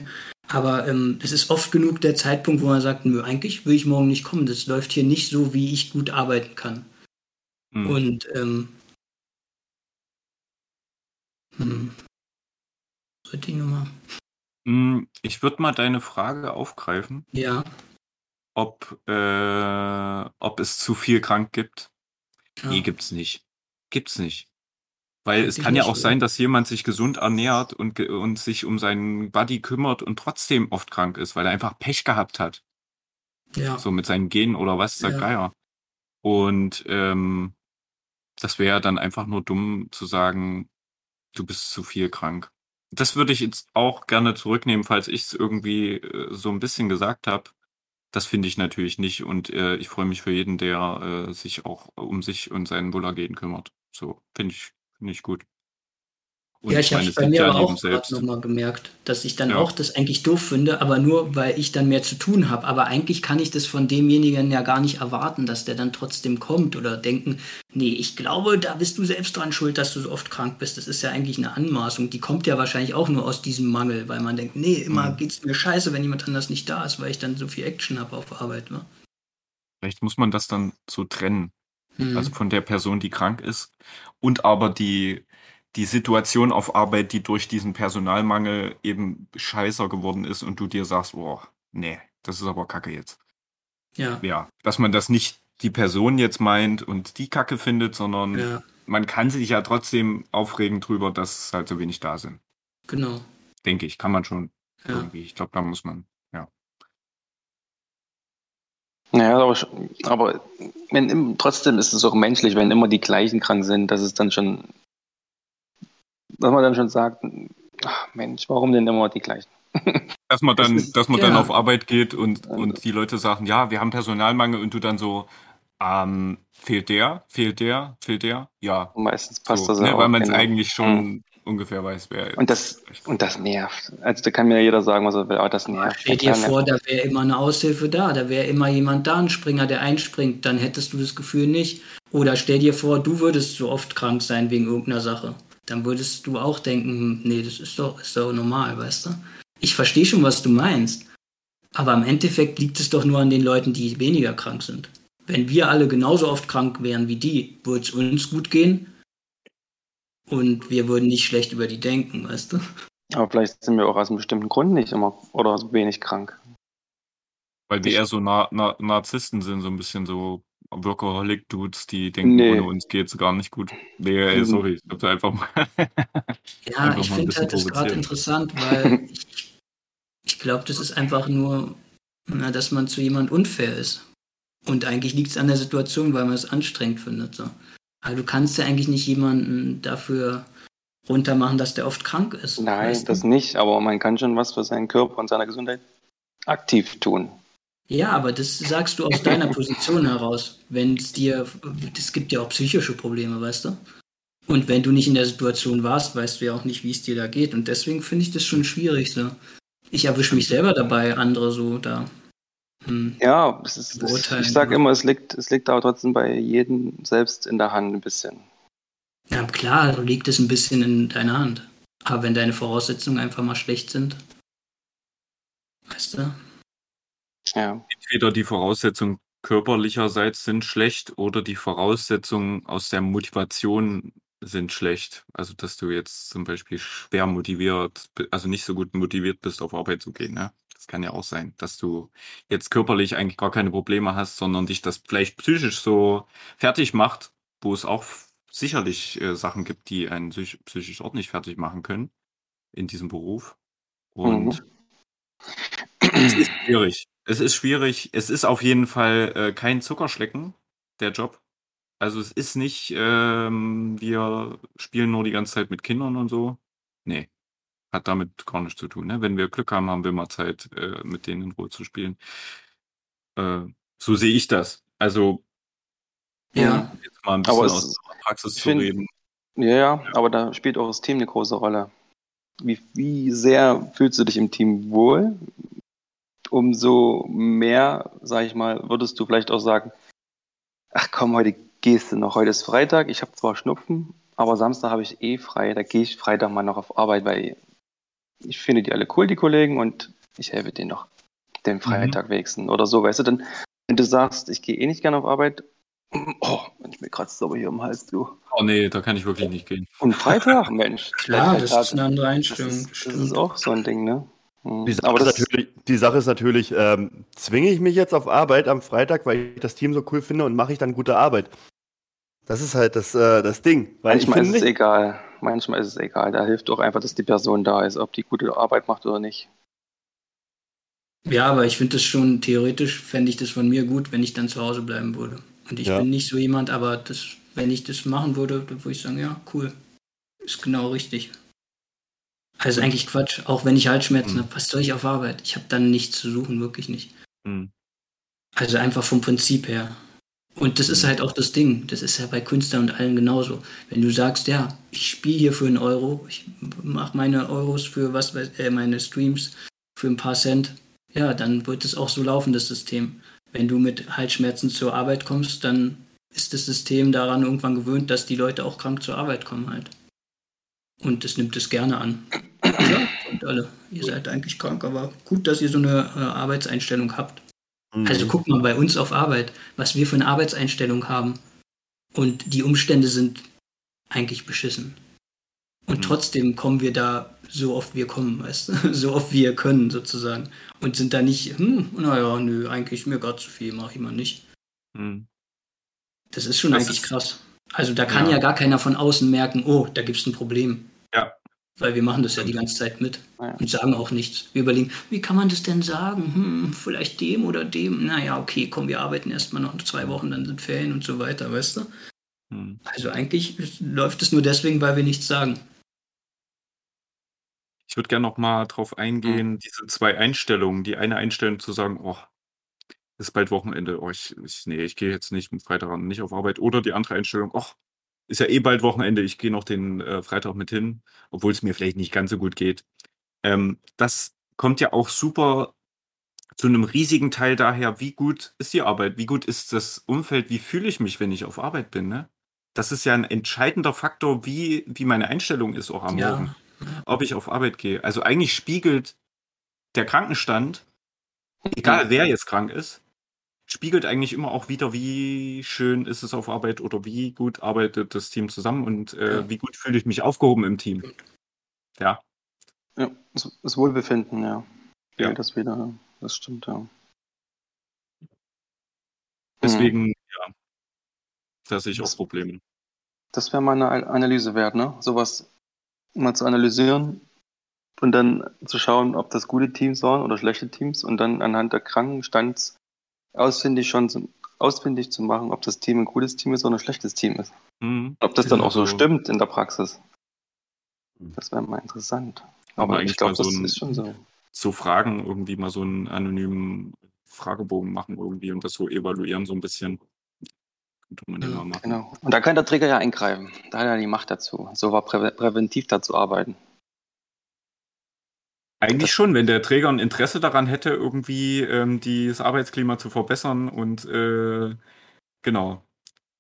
Aber ähm, es ist oft genug der Zeitpunkt, wo man sagt, nö, eigentlich will ich morgen nicht kommen. Das läuft hier nicht so, wie ich gut arbeiten kann. Hm. Und ähm, hm, was die Nummer? Hm, Ich würde mal deine Frage aufgreifen, Ja, ob, äh, ob es zu viel krank gibt. ja. Nee, gibt's nicht. Gibt's nicht. Weil es kann ja nicht, auch oder? sein, dass jemand sich gesund ernährt und, ge- und sich um seinen Body kümmert und trotzdem oft krank ist, weil er einfach Pech gehabt hat. ja. So mit seinen Genen oder was, der Ja. Geier. Und ähm, das wäre dann einfach nur dumm zu sagen, du bist zu viel krank. Das würde ich jetzt auch gerne zurücknehmen, falls ich es irgendwie äh, so ein bisschen gesagt habe. Das finde ich natürlich nicht und äh, ich freue mich für jeden, der äh, sich auch um sich und sein Wohlergehen kümmert. So, finde ich, finde ich gut. Und ja, ich habe es es bei mir aber auch gerade nochmal gemerkt, dass ich dann Ja. auch das eigentlich doof finde, aber nur, weil ich dann mehr zu tun habe. Aber eigentlich kann ich das von demjenigen ja gar nicht erwarten, dass der dann trotzdem kommt oder denken, nee, ich glaube, da bist du selbst dran schuld, dass du so oft krank bist. Das ist ja eigentlich eine Anmaßung. Die kommt ja wahrscheinlich auch nur aus diesem Mangel, weil man denkt, nee, immer Mhm. geht's mir scheiße, wenn jemand anders nicht da ist, weil ich dann so viel Action habe auf Arbeit. Ne? Vielleicht muss man das dann so trennen. Mhm. also von der Person, die krank ist und aber die, die Situation auf Arbeit, die durch diesen Personalmangel eben scheißer geworden ist und du dir sagst, boah, nee, das ist aber Kacke jetzt. ja, Ja, dass man das nicht die Person jetzt meint und die Kacke findet, sondern ja, man kann sich ja trotzdem aufregen drüber, dass halt so wenig da sind. genau. Denke ich, kann man schon Ja. irgendwie. Ich glaube, da muss man. Naja, aber, aber wenn, trotzdem ist es auch menschlich, wenn immer die gleichen krank sind, dass es dann schon, dass man dann schon sagt, ach Mensch, warum denn immer die gleichen? Dass man dann, Das ist- dass man dann ja. auf Arbeit geht und, und die Leute sagen, ja, wir haben Personalmangel und du dann so, ähm, fehlt der, fehlt der, fehlt der? Ja. Und meistens passt so, das ja ne, auch. weil man es genau. eigentlich schon ungefähr weiß, wer Und das, und das nervt. Also da kann mir ja jeder sagen, was er will, aber das nervt. Stell dir vor, nervt. da wäre immer eine Aushilfe da, da wäre immer jemand da, ein Springer, der einspringt, dann hättest du das Gefühl nicht. Oder stell dir vor, du würdest so oft krank sein wegen irgendeiner Sache. Dann würdest du auch denken, hm, nee, das ist doch, ist doch normal, weißt du? Ich verstehe schon, was du meinst. Aber im Endeffekt liegt es doch nur an den Leuten, die weniger krank sind. Wenn wir alle genauso oft krank wären wie die, würde es uns gut gehen. Und wir würden nicht schlecht über die denken, weißt du? Aber vielleicht sind wir auch aus einem bestimmten Grund nicht immer oder so wenig krank. Weil wir eher so Na Na Narzissten sind, so ein bisschen so Workaholic-Dudes, die denken, Nee. ohne uns geht's gar nicht gut. Nee, ey, Mhm. sorry, ich hab da einfach mal. Ja, Einfach ich finde halt das gerade interessant, weil ich, ich glaube, das ist einfach nur, na, dass man zu jemand unfair ist. Und eigentlich liegt es an der Situation, weil man es anstrengend findet. So. Aber du kannst ja eigentlich nicht jemanden dafür runtermachen, dass der oft krank ist. Nein, weißt du? das nicht, aber man kann schon was für seinen Körper und seine Gesundheit aktiv tun. Ja, aber das sagst du aus deiner Position heraus. Wenn es dir, es gibt ja auch psychische Probleme, weißt du? Und wenn du nicht in der Situation warst, weißt du ja auch nicht, wie es dir da geht. Und deswegen finde ich das schon schwierig. So. Ich erwische mich selber dabei, andere so da. Hm. Ja, es ist, es, Beurteilen, ich sage immer, es liegt, es liegt aber trotzdem bei jedem selbst in der Hand ein bisschen. Ja, klar, liegt es ein bisschen in deiner Hand. Aber wenn deine Voraussetzungen einfach mal schlecht sind, weißt du? Ja. Entweder die Voraussetzungen körperlicherseits sind schlecht oder die Voraussetzungen aus der Motivation sind schlecht. Also, dass du jetzt zum Beispiel schwer motiviert, also nicht so gut motiviert bist, auf Arbeit zu gehen. Ne? Das kann ja auch sein, dass du jetzt körperlich eigentlich gar keine Probleme hast, sondern dich das vielleicht psychisch so fertig macht, wo es auch sicherlich äh, Sachen gibt, die einen psych psychisch ordentlich fertig machen können in diesem Beruf. Und es ist schwierig. Es ist schwierig. Es ist auf jeden Fall äh, kein Zuckerschlecken, der Job. Also es ist nicht, ähm, wir spielen nur die ganze Zeit mit Kindern und so. Nee, hat damit gar nichts zu tun. Ne? Wenn wir Glück haben, haben wir mal Zeit, äh, mit denen in Ruhe zu spielen. Äh, so sehe ich das. Also Ja. jetzt mal ein bisschen aus der Praxis zu find- reden. Ja, ja, aber da spielt auch das Team eine große Rolle. Wie, wie sehr fühlst du dich im Team wohl? Umso mehr, sag ich mal, würdest du vielleicht auch sagen, ach komm, heute gehst du noch, heute ist Freitag, ich habe zwar Schnupfen, aber Samstag habe ich eh frei, da gehe ich Freitag mal noch auf Arbeit, weil ich finde die alle cool, die Kollegen, und ich helfe denen noch, den Freitag wenigstens oder so, weißt du, dann, wenn du sagst, ich gehe eh nicht gerne auf Arbeit, oh, Mensch, mir kratzt es aber hier im Hals, du. Oh nee, da kann ich wirklich nicht gehen. Und Freitag, Mensch. Klar, das ist eine andere Das Einstellung. ist, das ist auch so ein Ding, ne? Mhm. Die Sache, Aber ist, natürlich, die Sache ist natürlich, ähm, zwinge ich mich jetzt auf Arbeit am Freitag, weil ich das Team so cool finde und mache ich dann gute Arbeit. Das ist halt das, äh, das Ding. Weil manchmal ich ist es nicht, egal. Manchmal ist es egal. Da hilft auch einfach, dass die Person da ist, ob die gute Arbeit macht oder nicht. Ja, aber ich finde das schon theoretisch, fände ich das von mir gut, wenn ich dann zu Hause bleiben würde. Und ich Ja. bin nicht so jemand, aber das, wenn ich das machen würde, dann würde ich sagen, ja, cool. Ist genau richtig. Also eigentlich Quatsch, auch wenn ich Halsschmerzen Mhm. habe, was soll ich auf Arbeit? Ich habe dann nichts zu suchen, wirklich nicht. Hm. Also einfach vom Prinzip her. Und das ist Mhm. halt auch das Ding. Das ist ja bei Künstlern und allen genauso. Wenn du sagst, ja, ich spiele hier für einen Euro, ich mache meine Euros für was, weiß- äh, meine Streams für ein paar Cent, ja, dann wird es auch so laufen, das System. Wenn du mit Halsschmerzen zur Arbeit kommst, dann ist das System daran irgendwann gewöhnt, dass die Leute auch krank zur Arbeit kommen halt. Und das nimmt es gerne an. Ja, und alle. Ihr seid eigentlich krank, aber gut, dass ihr so eine äh, Arbeitseinstellung habt. Mhm. Also guck mal bei uns auf Arbeit, was wir für eine Arbeitseinstellung haben. Und die Umstände sind eigentlich beschissen. Und Mhm. trotzdem kommen wir da so oft wir kommen, weißt du? So oft wir können sozusagen. Und sind da nicht, hm, naja, nö, eigentlich mir gerade zu viel, mache ich mal nicht. Hm. Das ist schon Das eigentlich ist- krass. Also da kann Ja. ja. gar keiner von außen merken, oh, da gibt es ein Problem. Ja. Weil wir machen das ja die ganze Zeit mit Ja. und sagen auch nichts. Wir überlegen, wie kann man das denn sagen? Hm, vielleicht dem oder dem. Naja, okay, komm, wir arbeiten erstmal noch zwei Wochen, dann sind Ferien und so weiter, weißt du? Hm. Also eigentlich läuft es nur deswegen, weil wir nichts sagen. Ich würde gerne noch mal drauf eingehen, diese zwei Einstellungen. Die eine Einstellung zu sagen, oh, ist bald Wochenende, oh, ich, ich, nee, ich gehe jetzt nicht am Freitag nicht auf Arbeit. Oder die andere Einstellung, oh, ist ja eh bald Wochenende, ich gehe noch den äh, Freitag mit hin, obwohl es mir vielleicht nicht ganz so gut geht. Ähm, das kommt ja auch super zu einem riesigen Teil daher, wie gut ist die Arbeit, wie gut ist das Umfeld, wie fühle ich mich, wenn ich auf Arbeit bin. Ne? Das ist ja ein entscheidender Faktor, wie, wie meine Einstellung ist auch am Morgen Ja, ob ich auf Arbeit gehe. Also eigentlich spiegelt der Krankenstand, egal wer jetzt krank ist, spiegelt eigentlich immer auch wieder, wie schön ist es auf Arbeit oder wie gut arbeitet das Team zusammen und äh, Ja. wie gut fühle ich mich aufgehoben im Team. Ja, Ja, das, das Wohlbefinden, ja. Ja. Das wieder, das stimmt, ja. deswegen, ja, da sehe ich auch Das- Probleme. Das wäre mal eine Analyse wert, ne? Sowas mal zu analysieren und dann zu schauen, ob das gute Teams waren oder schlechte Teams und dann anhand der Krankenstands ausfindig schon zu, ausfindig zu machen, ob das Team ein gutes Team ist oder ein schlechtes Team ist. Mhm. Ob das dann auch so Also- stimmt in der Praxis. Das wäre mal interessant. Aber Aber eigentlich ich glaube, mal so das ein- ist schon so. So Fragen, irgendwie mal so einen anonymen Fragebogen machen irgendwie und das so evaluieren so ein bisschen. Ja. Genau. Und da kann der Träger ja eingreifen. Da hat er die Macht dazu. So war prä präventiv dazu arbeiten. Eigentlich schon, wenn der Träger ein Interesse daran hätte, irgendwie ähm, das Arbeitsklima zu verbessern und äh, genau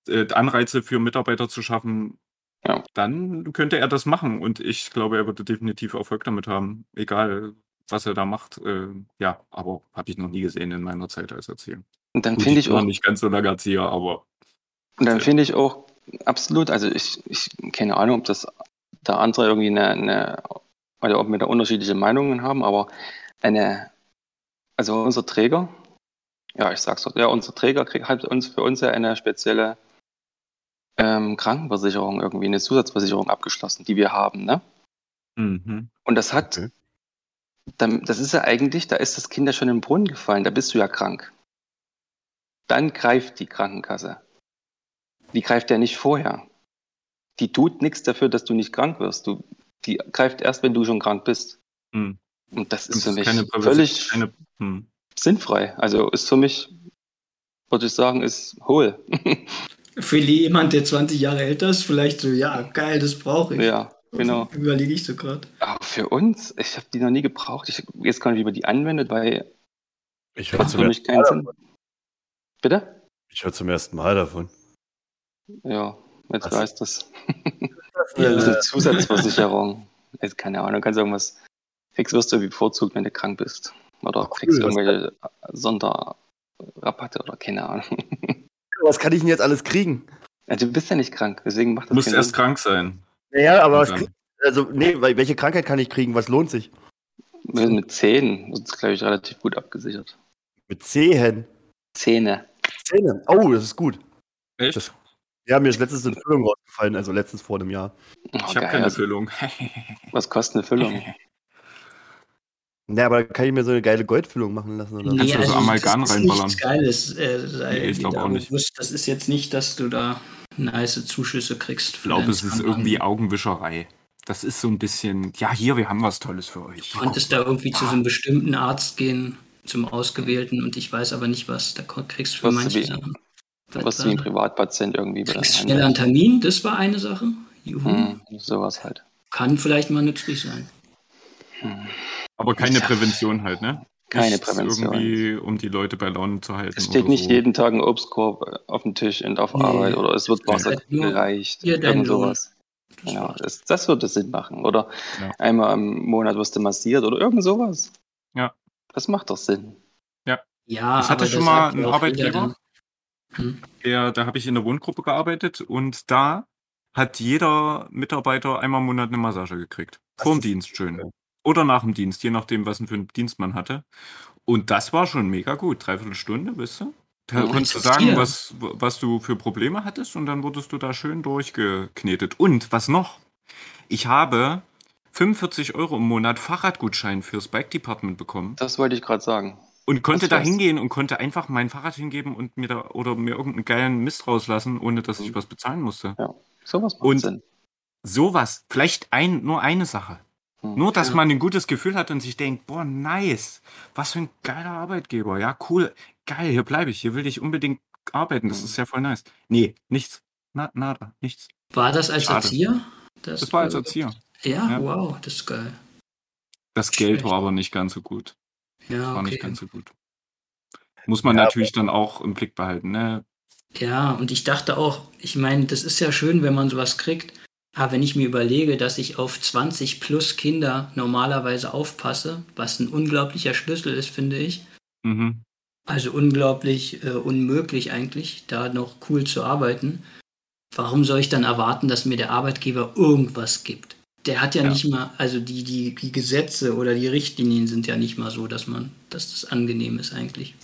äh, Anreize für Mitarbeiter zu schaffen, Ja. dann könnte er das machen und ich glaube, er würde definitiv Erfolg damit haben, egal was er da macht. Äh, ja, aber habe ich noch nie gesehen in meiner Zeit als Erzieher. Und dann finde ich auch, nicht ganz so lange Erzieher, aber und dann finde ich auch absolut, also ich, ich keine Ahnung, ob das da andere irgendwie eine, eine oder ob wir da unterschiedliche Meinungen haben, aber eine, also unser Träger, ja, ich sag's doch, ja, unser Träger kriegt hat uns für uns ja eine spezielle ähm, Krankenversicherung, irgendwie eine Zusatzversicherung abgeschlossen, die wir haben, ne? mhm. Und das hat, Okay. dann, das ist ja eigentlich, da ist das Kind ja schon im Brunnen gefallen, da bist du ja krank. Dann greift die Krankenkasse. Die greift ja nicht vorher. Die tut nichts dafür, dass du nicht krank wirst. Du, die greift erst, wenn du schon krank bist. Mhm. Und das Und ist für das mich keine Prävention- völlig keine, hm. sinnfrei. Also ist für mich, würde ich sagen, ist hohl. Für jemand, der 20 Jahre älter ist, vielleicht so, ja, geil, das brauche ich. ja, genau. Überlege ich so gerade. Aber für uns, ich habe die noch nie gebraucht. Ich weiß gar nicht, wie man die anwendet, weil Ich höre macht zum, für mich ersten keinen Mal Sinn. davon. Bitte? Ich hör zum ersten Mal davon. Ja, jetzt Was? weißt du es. Ja. Das ist eine Zusatzversicherung. Jetzt keine Ahnung, kannst irgendwas. Kriegst wirst du bevorzugt, wenn du krank bist. Oder Ach, cool, kriegst was irgendwelche Sonderrabatte oder keine Ahnung. Was kann ich denn jetzt alles kriegen? Ja, du bist ja nicht krank, deswegen macht Du das musst keinen erst Sinn. krank sein. Naja, aber was krieg, also, nee, welche Krankheit kann ich kriegen? Was lohnt sich? Mit mit Zähnen ist es, glaube ich, relativ gut abgesichert. Mit Zehen. Zähne. Zähne. Oh, das ist gut. Echt? Das- Ja, mir ist letztens eine Füllung rausgefallen, also letztens vor einem Jahr. Oh, ich habe keine Also, Füllung. was kostet eine Füllung? Na, aber da kann ich mir so eine geile Goldfüllung machen lassen, oder? Kannst du so Amalgam das ist reinballern? nichts Geiles. Äh, sei Nee, ich dir glaub da auch nicht. bewusst. Das ist jetzt nicht, dass du da nice Zuschüsse kriegst. Ich glaube, es ist irgendwie Augenwischerei. Das ist so ein bisschen, ja, hier, wir haben was Tolles für euch. Du konntest da irgendwie zu so einem bestimmten Arzt gehen, zum Ausgewählten, und ich weiß aber nicht, was. Da kriegst du für Was manche Sachen. Du wirst wie ein Privatpatient irgendwie kriegst schneller einen Termin, das war eine Sache. Juhu. Hm, sowas halt. Kann vielleicht mal nützlich sein. Hm. Aber keine Ja. Prävention halt, ne? Keine Nichts Prävention. Irgendwie, um die Leute bei Laune zu halten. Es steht oder nicht so. jeden Tag ein Obstkorb auf dem Tisch und auf Nee. Arbeit oder es wird Nee. Wasser nur gereicht. hier Irgend sowas. Das Ja, war's. das, das würde Sinn machen. Oder Ja. einmal im Monat wirst du massiert oder irgend sowas. Ja. Das macht doch Sinn. Ja, Ich hatte aber schon mal einen Arbeitgeber, dann- Hm? der, da habe ich in der Wohngruppe gearbeitet und da hat jeder Mitarbeiter einmal im Monat eine Massage gekriegt. Das Vor dem ist Dienst schön. Oder nach dem Dienst, je nachdem, was für einen Dienst man hatte. Und das war schon mega gut. Dreiviertel Stunde, weißt du? Da Ja, konntest du sagen, hier. was, was du für Probleme hattest und dann wurdest du da schön durchgeknetet. Und was noch? Ich habe 45 Euro im Monat Fahrradgutschein fürs Bike Department bekommen Das wollte ich gerade sagen. Und konnte Das da hingehen und konnte einfach mein Fahrrad hingeben und mir da oder mir irgendeinen geilen Mist rauslassen, ohne dass ich Mhm. was bezahlen musste. Sowas macht Und- Sinn. Sowas, vielleicht ein, nur eine Sache. Hm. Nur, dass Ja. man ein gutes Gefühl hat und sich denkt, boah, nice, was für ein geiler Arbeitgeber. Ja, cool, geil, hier bleibe ich, hier will ich unbedingt arbeiten, das Mhm. ist ja voll nice. Nee, nichts. Na, nada, nichts. War das als Schade. Erzieher? Das war als Erzieher. Ja, Ja. wow, das ist geil. Das Geld Schlecht. war aber nicht ganz so gut. Ja, War nicht okay. ganz so gut. Muss man Ja, natürlich dann auch im Blick behalten, ne? Ja, und ich dachte auch, ich meine, das ist ja schön, wenn man sowas kriegt. Aber wenn ich mir überlege, dass ich auf 20 plus Kinder normalerweise aufpasse, was ein unglaublicher Schlüssel ist, finde ich. Mhm. Also unglaublich äh, unmöglich eigentlich, da noch cool zu arbeiten. Warum soll ich dann erwarten, dass mir der Arbeitgeber irgendwas gibt? Der hat ja, Ja. nicht mal, also die, die, die Gesetze oder die Richtlinien sind ja nicht mal so, dass man, dass das angenehm ist eigentlich.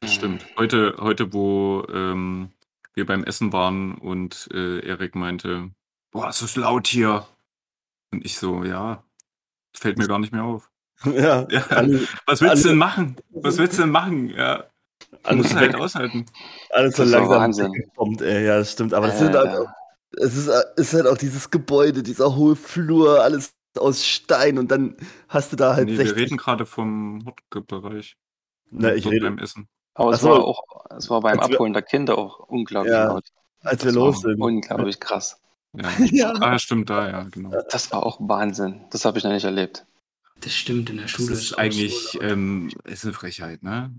Das stimmt. Heute, heute wo ähm, wir beim Essen waren und äh, Erik meinte, boah, es ist laut hier. Und ich so, ja, fällt mir gar nicht mehr auf. Ja, Ja. alles, Was willst alle- du denn machen? Was willst du denn machen? Ja, alles, musst halt weg, aushalten. alles so langsam weggekommt, ey. Ja, das stimmt. Aber das sind halt Äh, auch, es ist, ist halt auch dieses Gebäude, dieser hohe Flur, alles aus Stein und dann hast du da halt Nee, 60. wir reden gerade vom Hotdog-Bereich. Na, ich rede, beim Essen. aber es so. war auch, es war beim Als wir- Abholen der Kinder auch unglaublich Ja, laut. als wir Das war los sind. Unglaublich krass. Ja. Ja. Ah, stimmt, da, ja, genau. Das war auch Wahnsinn. Das habe ich noch nicht erlebt. Das stimmt, in der Das Schule ist auch eigentlich so, ähm, ist eine Frechheit, ne?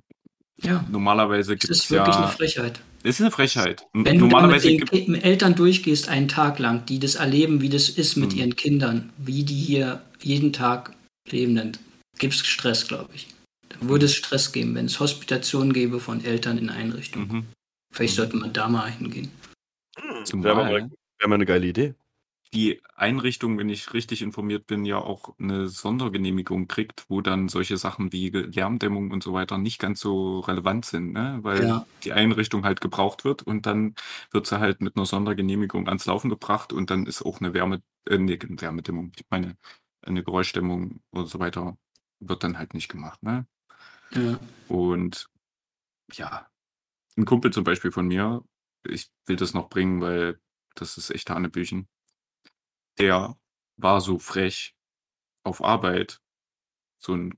Ja, Normalerweise das gibt ist es wirklich eine ja. Frechheit. Es ist eine Frechheit. Wenn du dann mit Normalerweise den Eltern durchgehst einen Tag lang, die das erleben, wie das ist mit Mhm. ihren Kindern, wie die hier jeden Tag leben, dann gibt es Stress, glaube ich. Dann würde es Stress geben, wenn es Hospitationen gäbe von Eltern in Einrichtungen. Mhm. Vielleicht Mhm. sollte man da mal hingehen. Zumal Wäre mal, wär mal eine geile Idee. Die Einrichtung, wenn ich richtig informiert bin, ja auch eine Sondergenehmigung kriegt, wo dann solche Sachen wie Lärmdämmung und so weiter nicht ganz so relevant sind, ne? weil Ja. die Einrichtung halt gebraucht wird und dann wird sie halt mit einer Sondergenehmigung ans Laufen gebracht und dann ist auch eine Wärme, äh, nee, Wärmedämmung, ich meine, eine Geräuschdämmung und so weiter wird dann halt nicht gemacht. Ne? Ja. Und ja, ein Kumpel zum Beispiel von mir, ich will das noch bringen, weil das ist echt Hanebüchen. Der war so frech auf Arbeit, so ein,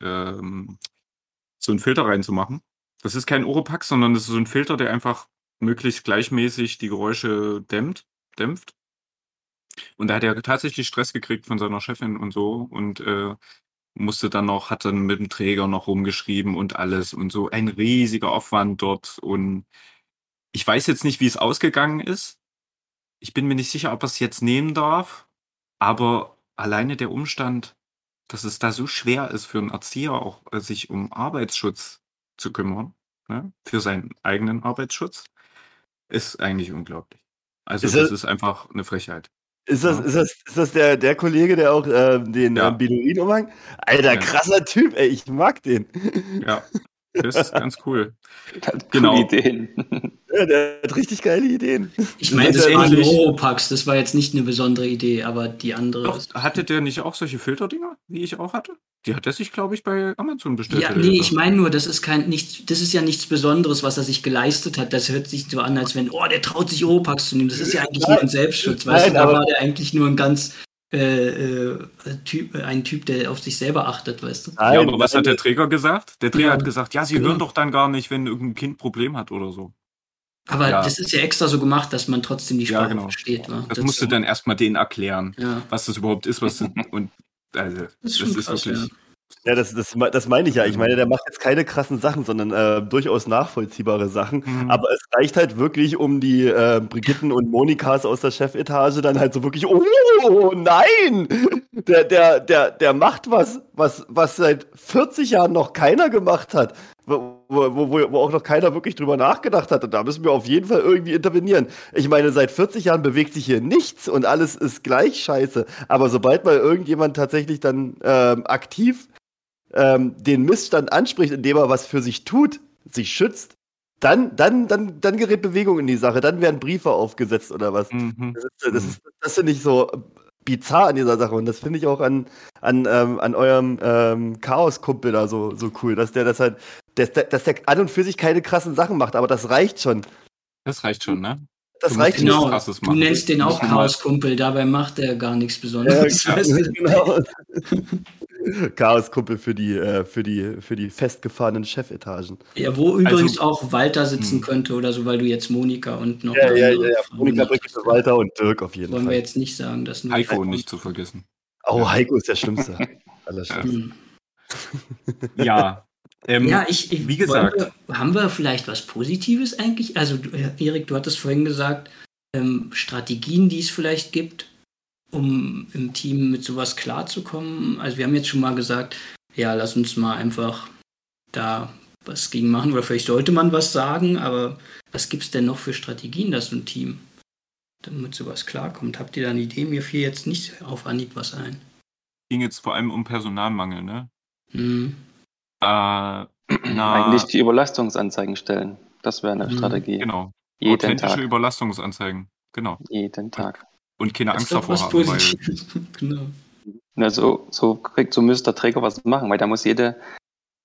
ähm, so ein Filter reinzumachen. Das ist kein Oropax, sondern das ist so ein Filter, der einfach möglichst gleichmäßig die Geräusche dämmt, dämpft. Und da hat er tatsächlich Stress gekriegt von seiner Chefin und so und äh, musste dann noch, hat dann mit dem Träger noch rumgeschrieben und alles und so ein riesiger Aufwand dort. Und ich weiß jetzt nicht, wie es ausgegangen ist. Ich bin mir nicht sicher, ob er es jetzt nehmen darf, aber alleine der Umstand, dass es da so schwer ist für einen Erzieher auch, äh, sich um Arbeitsschutz zu kümmern, ne, für seinen eigenen Arbeitsschutz, ist eigentlich unglaublich. Also Ist das das- ist einfach eine Frechheit. Ist das, Ja. ist das, ist das der, der Kollege, der auch ähm, den Ja. ähm, Beduin umhang? Alter, Ja. krasser Typ, ey, ich mag den. Ja, das ist ganz cool. Der hat Genau. coole Ideen. Ja, der hat richtig geile Ideen. Ich meine, das war ein Oropax, das war jetzt nicht eine besondere Idee, aber die andere. Doch, hatte der nicht auch solche Filterdinger, wie ich auch hatte? Die hat er sich, glaube ich, bei Amazon bestellt. Ja, nee, ich meine nur, das ist kein nicht, das ist ja nichts Besonderes, was er sich geleistet hat. Das hört sich so an, als wenn, oh, der traut sich Oropax zu nehmen. Das ist ja eigentlich nur ein Selbstschutz, weißt Nein, du, da war der eigentlich nur ein ganz äh, äh, typ, ein Typ, der auf sich selber achtet, weißt du. Nein, ja, aber was hat der Träger gesagt? Der Träger Ja, hat gesagt, ja, Sie genau. hören doch dann gar nicht, wenn irgendein Kind ein Problem hat oder so. Aber Ja. das ist ja extra so gemacht, dass man trotzdem die Ja, Sprache genau. versteht. Wa? Das, musst du dann erstmal denen erklären, Ja, was das überhaupt ist, was du, und also, das ist, schon krass, wirklich. Ja, das, das, das meine ich ja. Ich meine, der macht jetzt keine krassen Sachen, sondern äh, durchaus nachvollziehbare Sachen. Mhm. Aber es reicht halt wirklich, um die äh, Brigitten und Monikas aus der Chefetage dann halt so wirklich, oh nein! Der, der, der, der macht was, was, was seit 40 Jahren noch keiner gemacht hat. Wo, wo, wo, wo auch noch keiner wirklich drüber nachgedacht hat. Und da müssen wir auf jeden Fall irgendwie intervenieren. Ich meine, seit 40 Jahren bewegt sich hier nichts und alles ist gleich scheiße. Aber sobald mal irgendjemand tatsächlich dann ähm, aktiv ähm, den Missstand anspricht, indem er was für sich tut, sich schützt, dann, dann, dann, dann gerät Bewegung in die Sache, dann werden Briefe aufgesetzt oder was. Mhm. Das, ist, das, ist, das finde ich so bizarr an dieser Sache und das finde ich auch an, an, ähm, an eurem ähm, Chaos-Kumpel da so, so cool, dass der das halt, dass der, dass der an und für sich keine krassen Sachen macht, aber das reicht schon. Das reicht schon, ne? Das Du reicht Genau, Krasses du machen. nennst den Du auch Chaoskumpel, dabei macht er gar nichts Ja, Besonderes. du? genau. Chaos-Kumpel für die, äh, für die, für die festgefahrenen Chefetagen. Ja, wo übrigens Also- auch Walter sitzen Hm. könnte oder so, weil du jetzt Monika und noch Ja, ja, ja, ja. Monika Brücke Walter und Dirk auf jeden Wollen wir Fall. jetzt nicht sagen, dass nur Heiko nicht zu vergessen. Oh, Heiko ist der Schlimmste. Allerschlimmste. Ja. Ähm, Ja, ich, ich wie gesagt. Wir, haben wir vielleicht was Positives eigentlich? Also, du, Erik, du hattest vorhin gesagt, ähm, Strategien, die es vielleicht gibt, um im Team mit sowas klarzukommen. Also, wir haben jetzt schon mal gesagt, ja, lass uns mal einfach da was gegen machen oder vielleicht sollte man was sagen, aber was gibt es denn noch für Strategien, dass so ein Team damit sowas klarkommt? Habt ihr da eine Idee? Mir fiel jetzt nicht auf Anhieb was ein. ging jetzt vor allem um Personalmangel, ne? Hm. Äh, na, Eigentlich die Überlastungsanzeigen stellen. Das wäre eine Mhm, Strategie. genau. Jeden Authentische Tag. Überlastungsanzeigen. Genau. Jeden Tag. Und keine Das Angst davor was haben, weil genau. Na, so, so kriegt, so müsste der Träger was machen, weil da muss jede,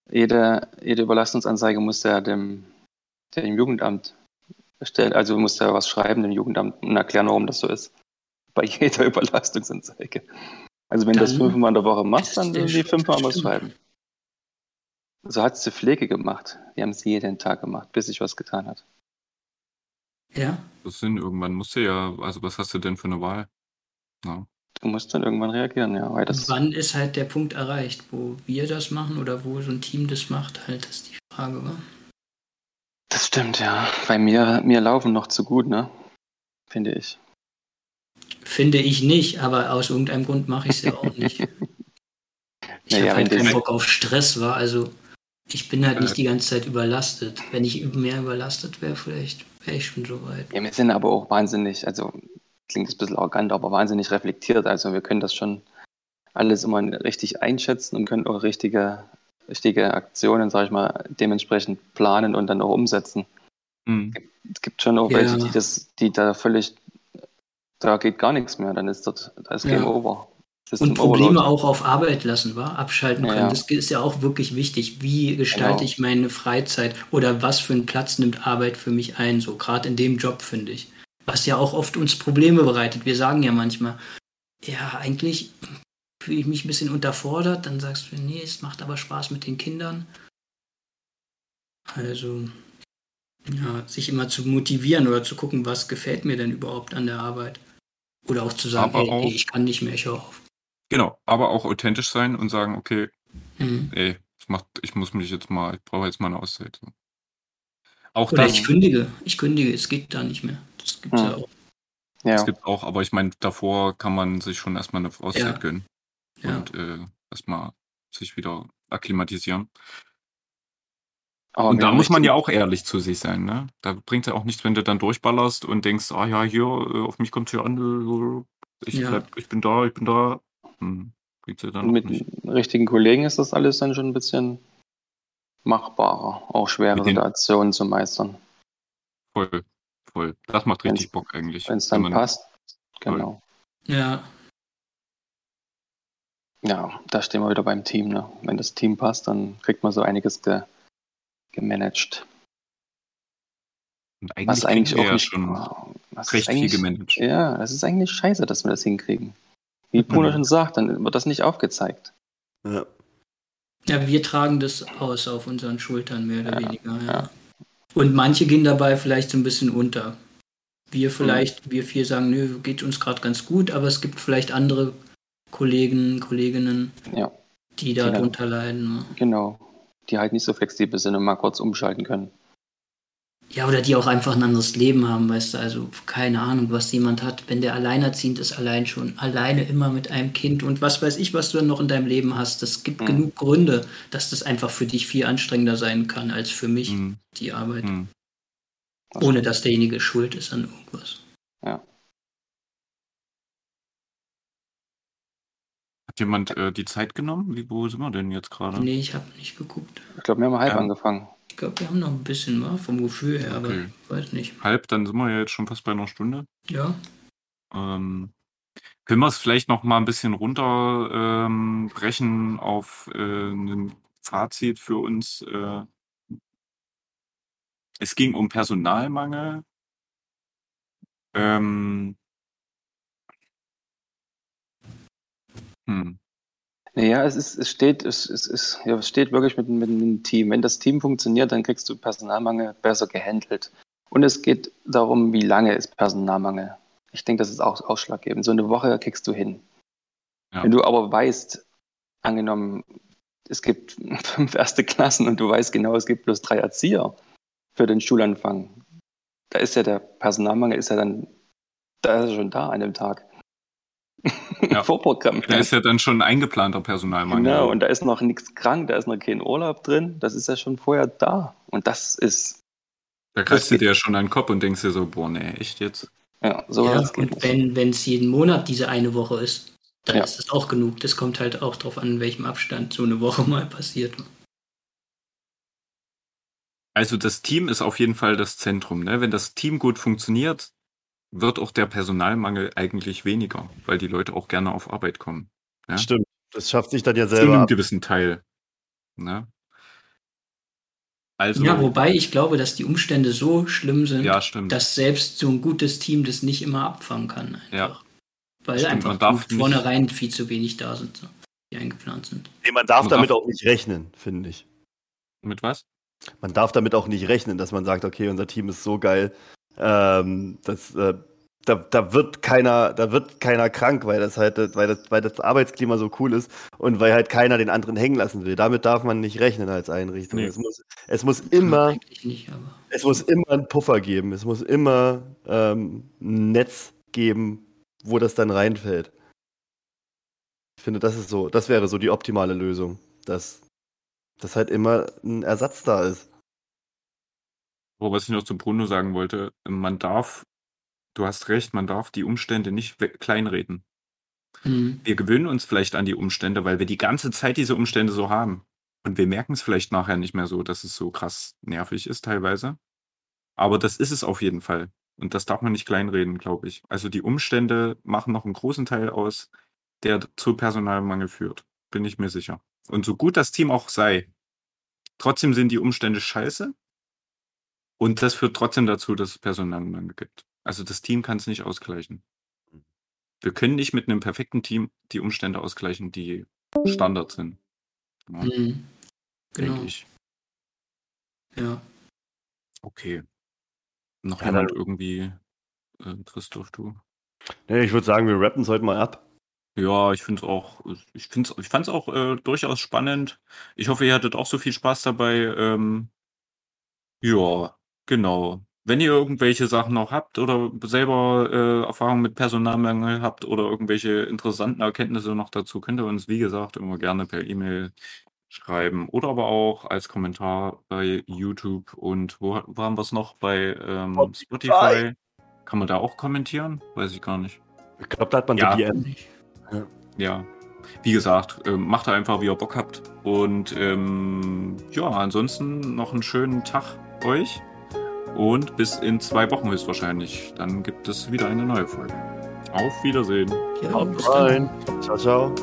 jede, jede Überlastungsanzeige muss der dem, dem Jugendamt stellen, also muss der was schreiben dem Jugendamt und erklären, warum das so ist. Bei jeder Überlastungsanzeige. Also wenn du das fünfmal in der Woche machst, dann müssen die fünfmal was schreiben. So hat es die Pflege gemacht. Die haben es jeden Tag gemacht, bis sich was getan hat. Ja, das sind irgendwann musst du ja, also was hast du denn für eine Wahl? Ja. Du musst dann irgendwann reagieren, ja, weil das wann ist halt der Punkt erreicht, wo wir das machen oder wo so ein Team das macht, halt, das ist die Frage, wa? Das stimmt, ja. Bei mir, mir laufen noch zu gut, ne? Finde ich. Finde ich nicht, aber aus irgendeinem Grund mache ich es ja auch nicht. Ich Naja, habe halt keinen Bock auf Stress, war. Also ich bin halt Äh. nicht die ganze Zeit überlastet. Wenn ich mehr überlastet wäre, vielleicht wäre ich schon so weit. Ja, wir sind aber auch wahnsinnig, also klingt ein bisschen arrogant, aber wahnsinnig reflektiert. Also wir können das schon alles immer richtig einschätzen und können auch richtige, richtige Aktionen, sage ich mal, dementsprechend planen und dann auch umsetzen. Hm. Es gibt schon auch Ja. welche, die das, die da völlig, da geht gar nichts mehr, dann ist dort, da ist Ja. Game Over. Und Probleme Overload. auch auf Arbeit lassen, war abschalten Ja, können. ja. Das ist ja auch wirklich wichtig. Wie gestalte Genau. ich meine Freizeit oder was für einen Platz nimmt Arbeit für mich ein? So gerade in dem Job finde ich, was ja auch oft uns Probleme bereitet. Wir sagen ja manchmal, ja eigentlich fühle ich mich ein bisschen unterfordert. Dann sagst du, nee, es macht aber Spaß mit den Kindern. Also ja, sich immer zu motivieren oder zu gucken, was gefällt mir denn überhaupt an der Arbeit. Oder auch zu sagen, ey, ey, ich kann nicht mehr, ich höre auf. Genau, aber auch authentisch sein und sagen, okay, Mhm. ey, das macht, ich muss mich jetzt mal, ich brauche jetzt mal eine Auszeit. Auch Oder das, ich kündige. Ich kündige, es geht da nicht mehr. Das gibt's ja Hm. auch. Ja, das gibt auch, aber ich meine, davor kann man sich schon erstmal eine Auszeit Ja. gönnen Ja. und äh, erstmal sich wieder akklimatisieren. aber und da muss man ja auch ehrlich zu sich sein, ne? Da bringt ja auch nichts, wenn du dann durchballerst und denkst, ah ja, hier, äh, auf mich kommt hier an, äh, ich, Ja. bleib, ich bin da, ich bin da. Hm, ja mit nicht. richtigen Kollegen ist das alles dann schon ein bisschen machbarer, auch schwere Situationen zu meistern. Voll, voll. Das macht Wenn's- richtig Bock eigentlich. Wenn es dann passt. Genau. Ja, Ja, da stehen wir wieder beim Team. Ne? Wenn das Team passt, dann kriegt man so einiges ge gemanagt. Und eigentlich Was eigentlich auch ja nicht. schon was recht ist viel eigentlich- gemanagt. Ja, das ist eigentlich scheiße, dass wir das hinkriegen. Wie Bruno Mhm. schon sagt, dann wird das nicht aufgezeigt. Ja. ja, wir tragen das aus auf unseren Schultern, mehr oder Ja, weniger. Ja. ja. Und manche gehen dabei vielleicht so ein bisschen unter. Mhm. Wir vielleicht, wir vier sagen, nö, geht uns gerade ganz gut, aber es gibt vielleicht andere Kollegen, Kolleginnen, Ja, die da Genau. drunter leiden. ne? genau. Die halt nicht so flexibel sind und mal kurz umschalten können. Ja, oder die auch einfach ein anderes Leben haben, weißt du, also keine Ahnung, was jemand hat, wenn der alleinerziehend ist, allein schon, alleine immer mit einem Kind und was weiß ich, was du dann noch in deinem Leben hast. Es gibt Mhm. genug Gründe, dass das einfach für dich viel anstrengender sein kann als für mich, Hm, die Arbeit. hm. Das Ohne dass derjenige schuld ist an irgendwas. Hat jemand äh, die Zeit genommen? Wie, wo sind wir denn jetzt gerade? Nee, ich habe nicht geguckt. Ich glaube, wir haben halb Ja. angefangen. Ich glaube, wir haben noch ein bisschen was vom Gefühl her, aber Okay. weiß nicht. Halb, dann sind wir ja jetzt schon fast bei einer Stunde. Ja, Ähm, können wir es vielleicht noch mal ein bisschen runterbrechen ähm, auf äh, ein Fazit für uns? Äh, es ging um Personalmangel. Ähm, hm, Naja, es ist, es steht, es, es ist, ja, es steht wirklich mit, mit einem Team. Wenn das Team funktioniert, dann kriegst du Personalmangel besser gehandelt. Und es geht darum, wie lange ist Personalmangel. Ich denke, das ist auch ausschlaggebend. So eine Woche kriegst du hin. Ja. Wenn du aber weißt, angenommen, es gibt fünf erste Klassen und du weißt genau, es gibt bloß drei Erzieher für den Schulanfang, da ist ja der Personalmangel ist ja dann, da ist er schon da an dem Tag. Ja. Vorprogramm. da ist ja dann schon ein eingeplanter Personalmangel. Genau, und da ist noch nichts krank, da ist noch kein Urlaub drin, das ist ja schon vorher da. Und das ist, da greifst du dir ja schon an den Kopf und denkst dir so, boah, nee, echt jetzt? ja, so ja und wenn wenn es jeden Monat diese eine Woche ist, dann Ja. ist das auch genug. Das kommt halt auch drauf an, in welchem Abstand so eine Woche mal passiert. Also das Team ist auf jeden Fall das Zentrum. Ne? Wenn das Team gut funktioniert, wird auch der Personalmangel eigentlich weniger, weil die Leute auch gerne auf Arbeit kommen. Ja? Stimmt. Das schafft sich dann ja Zu selber einem ab. gewissen Teil. Ne? Also, Ja, wobei ich glaube, dass die Umstände so schlimm sind, ja, dass selbst so ein gutes Team das nicht immer abfangen kann. Einfach. Ja. Weil Stimmt, einfach man darf von vornherein viel zu wenig da sind, so, die eingeplant sind. Nee, man darf Man damit darf- auch nicht rechnen, finde ich. Mit was? Man darf damit auch nicht rechnen, dass man sagt, okay, unser Team ist so geil, ähm, das, äh, da, da wird keiner, da wird keiner krank, weil das halt, weil das, weil das Arbeitsklima so cool ist und weil halt keiner den anderen hängen lassen will. Damit darf man nicht rechnen als Einrichtung. Nee. Es muss, es muss immer, nicht, es muss immer einen Puffer geben. Es muss immer ähm, ein Netz geben, wo das dann reinfällt. Ich finde, das ist so, das wäre so die optimale Lösung, dass, dass halt immer ein Ersatz da ist. Oh, was ich noch zu Bruno sagen wollte, man darf Du hast recht, man darf die Umstände nicht kleinreden. Mhm. Wir gewöhnen uns vielleicht an die Umstände, weil wir die ganze Zeit diese Umstände so haben. Und wir merken es vielleicht nachher nicht mehr so, dass es so krass nervig ist teilweise. Aber das ist es auf jeden Fall. Und das darf man nicht kleinreden, glaube ich. Also die Umstände machen noch einen großen Teil aus, der zu Personalmangel führt. Bin ich mir sicher. Und so gut das Team auch sei, trotzdem sind die Umstände scheiße. Und das führt trotzdem dazu, dass es Personalmangel gibt. Also das Team kann es nicht ausgleichen. Hm. Wir können nicht mit einem perfekten Team die Umstände ausgleichen, die Standard sind. Ja, mhm. Genau. Denke ich. Ja. Okay. Noch Kann jemand irgendwie, äh, Christoph, du? Nee, ich würde sagen, wir rappen es heute mal ab. Ja, ich finde es auch, ich, find's, ich fand es auch äh, durchaus spannend. Ich hoffe, ihr hattet auch so viel Spaß dabei. Ähm, ja, genau. Wenn ihr irgendwelche Sachen noch habt oder selber äh, Erfahrungen mit Personalmangel habt oder irgendwelche interessanten Erkenntnisse noch dazu, könnt ihr uns, wie gesagt, immer gerne per E-Mail schreiben oder aber auch als Kommentar bei YouTube und wo, wo haben wir es noch? Bei ähm, Spotify. Kann man da auch kommentieren? Weiß ich gar nicht. Ich glaube, da hat man ja. so DM. Ja. ja. Wie gesagt, ähm, macht einfach, wie ihr Bock habt. Und ähm, ja, ansonsten noch einen schönen Tag euch. Und bis in zwei Wochen höchstwahrscheinlich. Dann gibt es wieder eine neue Folge. Auf Wiedersehen. Ja, Haut rein. Ciao, ciao.